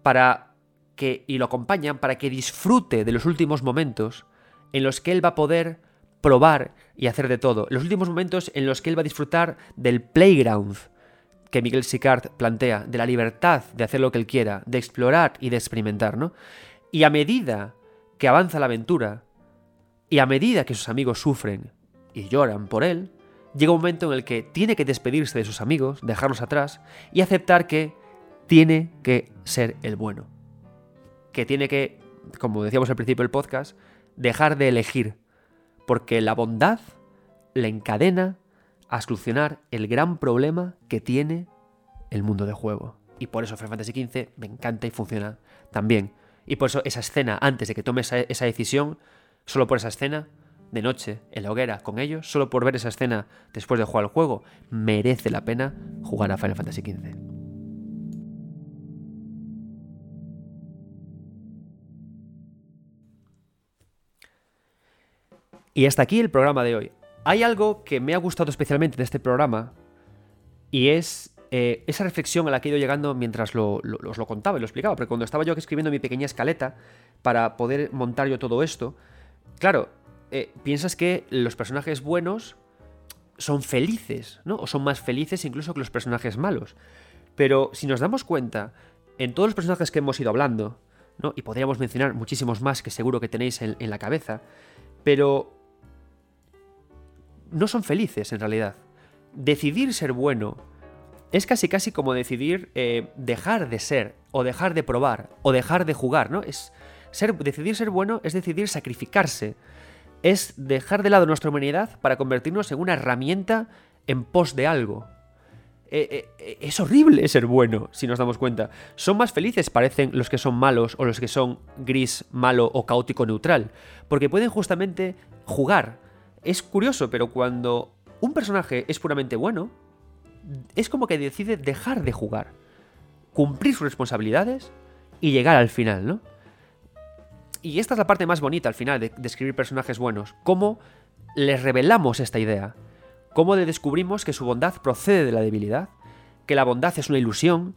para que y lo acompañan para que disfrute de los últimos momentos en los que él va a poder probar y hacer de todo. Los últimos momentos en los que él va a disfrutar del playground que Miguel Sicard plantea, de la libertad de hacer lo que él quiera, de explorar y de experimentar, ¿no? Y a medida que avanza la aventura y a medida que sus amigos sufren y lloran por él, llega un momento en el que tiene que despedirse de sus amigos, dejarlos atrás y aceptar que tiene que ser el bueno. Que tiene que, como decíamos al principio del podcast, dejar de elegir. Porque la bondad le encadena a solucionar el gran problema que tiene el mundo de juego. Y por eso Final Fantasy XV me encanta y funciona también. Y por eso esa escena, antes de que tome esa, esa decisión, solo por esa escena, de noche, en la hoguera, con ellos, solo por ver esa escena después de jugar el juego, merece la pena jugar a Final Fantasy XV. Y hasta aquí el programa de hoy. Hay algo que me ha gustado especialmente de este programa y es eh, esa reflexión a la que he ido llegando mientras lo, lo, os lo contaba y lo explicaba, porque cuando estaba yo escribiendo mi pequeña escaleta para poder montar yo todo esto, claro, eh, piensas que los personajes buenos son felices, ¿no? O son más felices incluso que los personajes malos. Pero si nos damos cuenta, en todos los personajes que hemos ido hablando, ¿no? Y podríamos mencionar muchísimos más que seguro que tenéis en, en la cabeza, pero no son felices en realidad. Decidir ser bueno es casi casi como decidir eh, dejar de ser, o dejar de probar, o dejar de jugar, ¿no? Es ser, decidir ser bueno es decidir sacrificarse, es dejar de lado nuestra humanidad para convertirnos en una herramienta en pos de algo. Eh, eh, es horrible ser bueno, si nos damos cuenta. Son más felices, parecen, los que son malos o los que son gris, malo o caótico neutral, porque pueden justamente jugar, es curioso, pero cuando un personaje es puramente bueno, es como que decide dejar de jugar, cumplir sus responsabilidades y llegar al final, ¿no? Y esta es la parte más bonita al final de, escribir personajes buenos, cómo les revelamos esta idea, cómo le descubrimos que su bondad procede de la debilidad, que la bondad es una ilusión,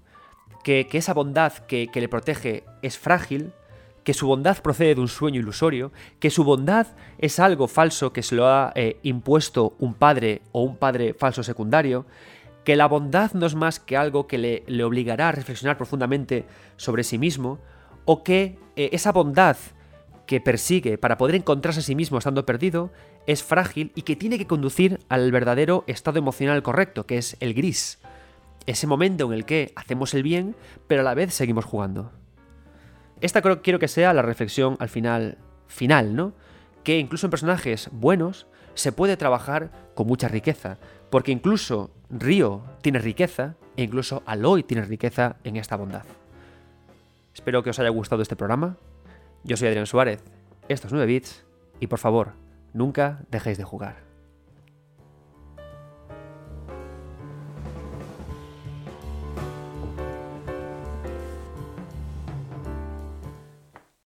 que, esa bondad que le protege es frágil, que su bondad procede de un sueño ilusorio, que su bondad es algo falso que se lo ha eh, impuesto un padre o un padre falso secundario, que la bondad no es más que algo que le, le obligará a reflexionar profundamente sobre sí mismo, o que eh, esa bondad que persigue para poder encontrarse a sí mismo estando perdido es frágil y que tiene que conducir al verdadero estado emocional correcto, que es el gris. Ese momento en el que hacemos el bien, pero a la vez seguimos jugando. Esta quiero que sea la reflexión al final, final, ¿no? Que incluso en personajes buenos se puede trabajar con mucha riqueza, porque incluso Río tiene riqueza e incluso Aloy tiene riqueza en esta bondad. Espero que os haya gustado este programa. Yo soy Adrián Suárez, esto es 9 bits y por favor, nunca dejéis de jugar.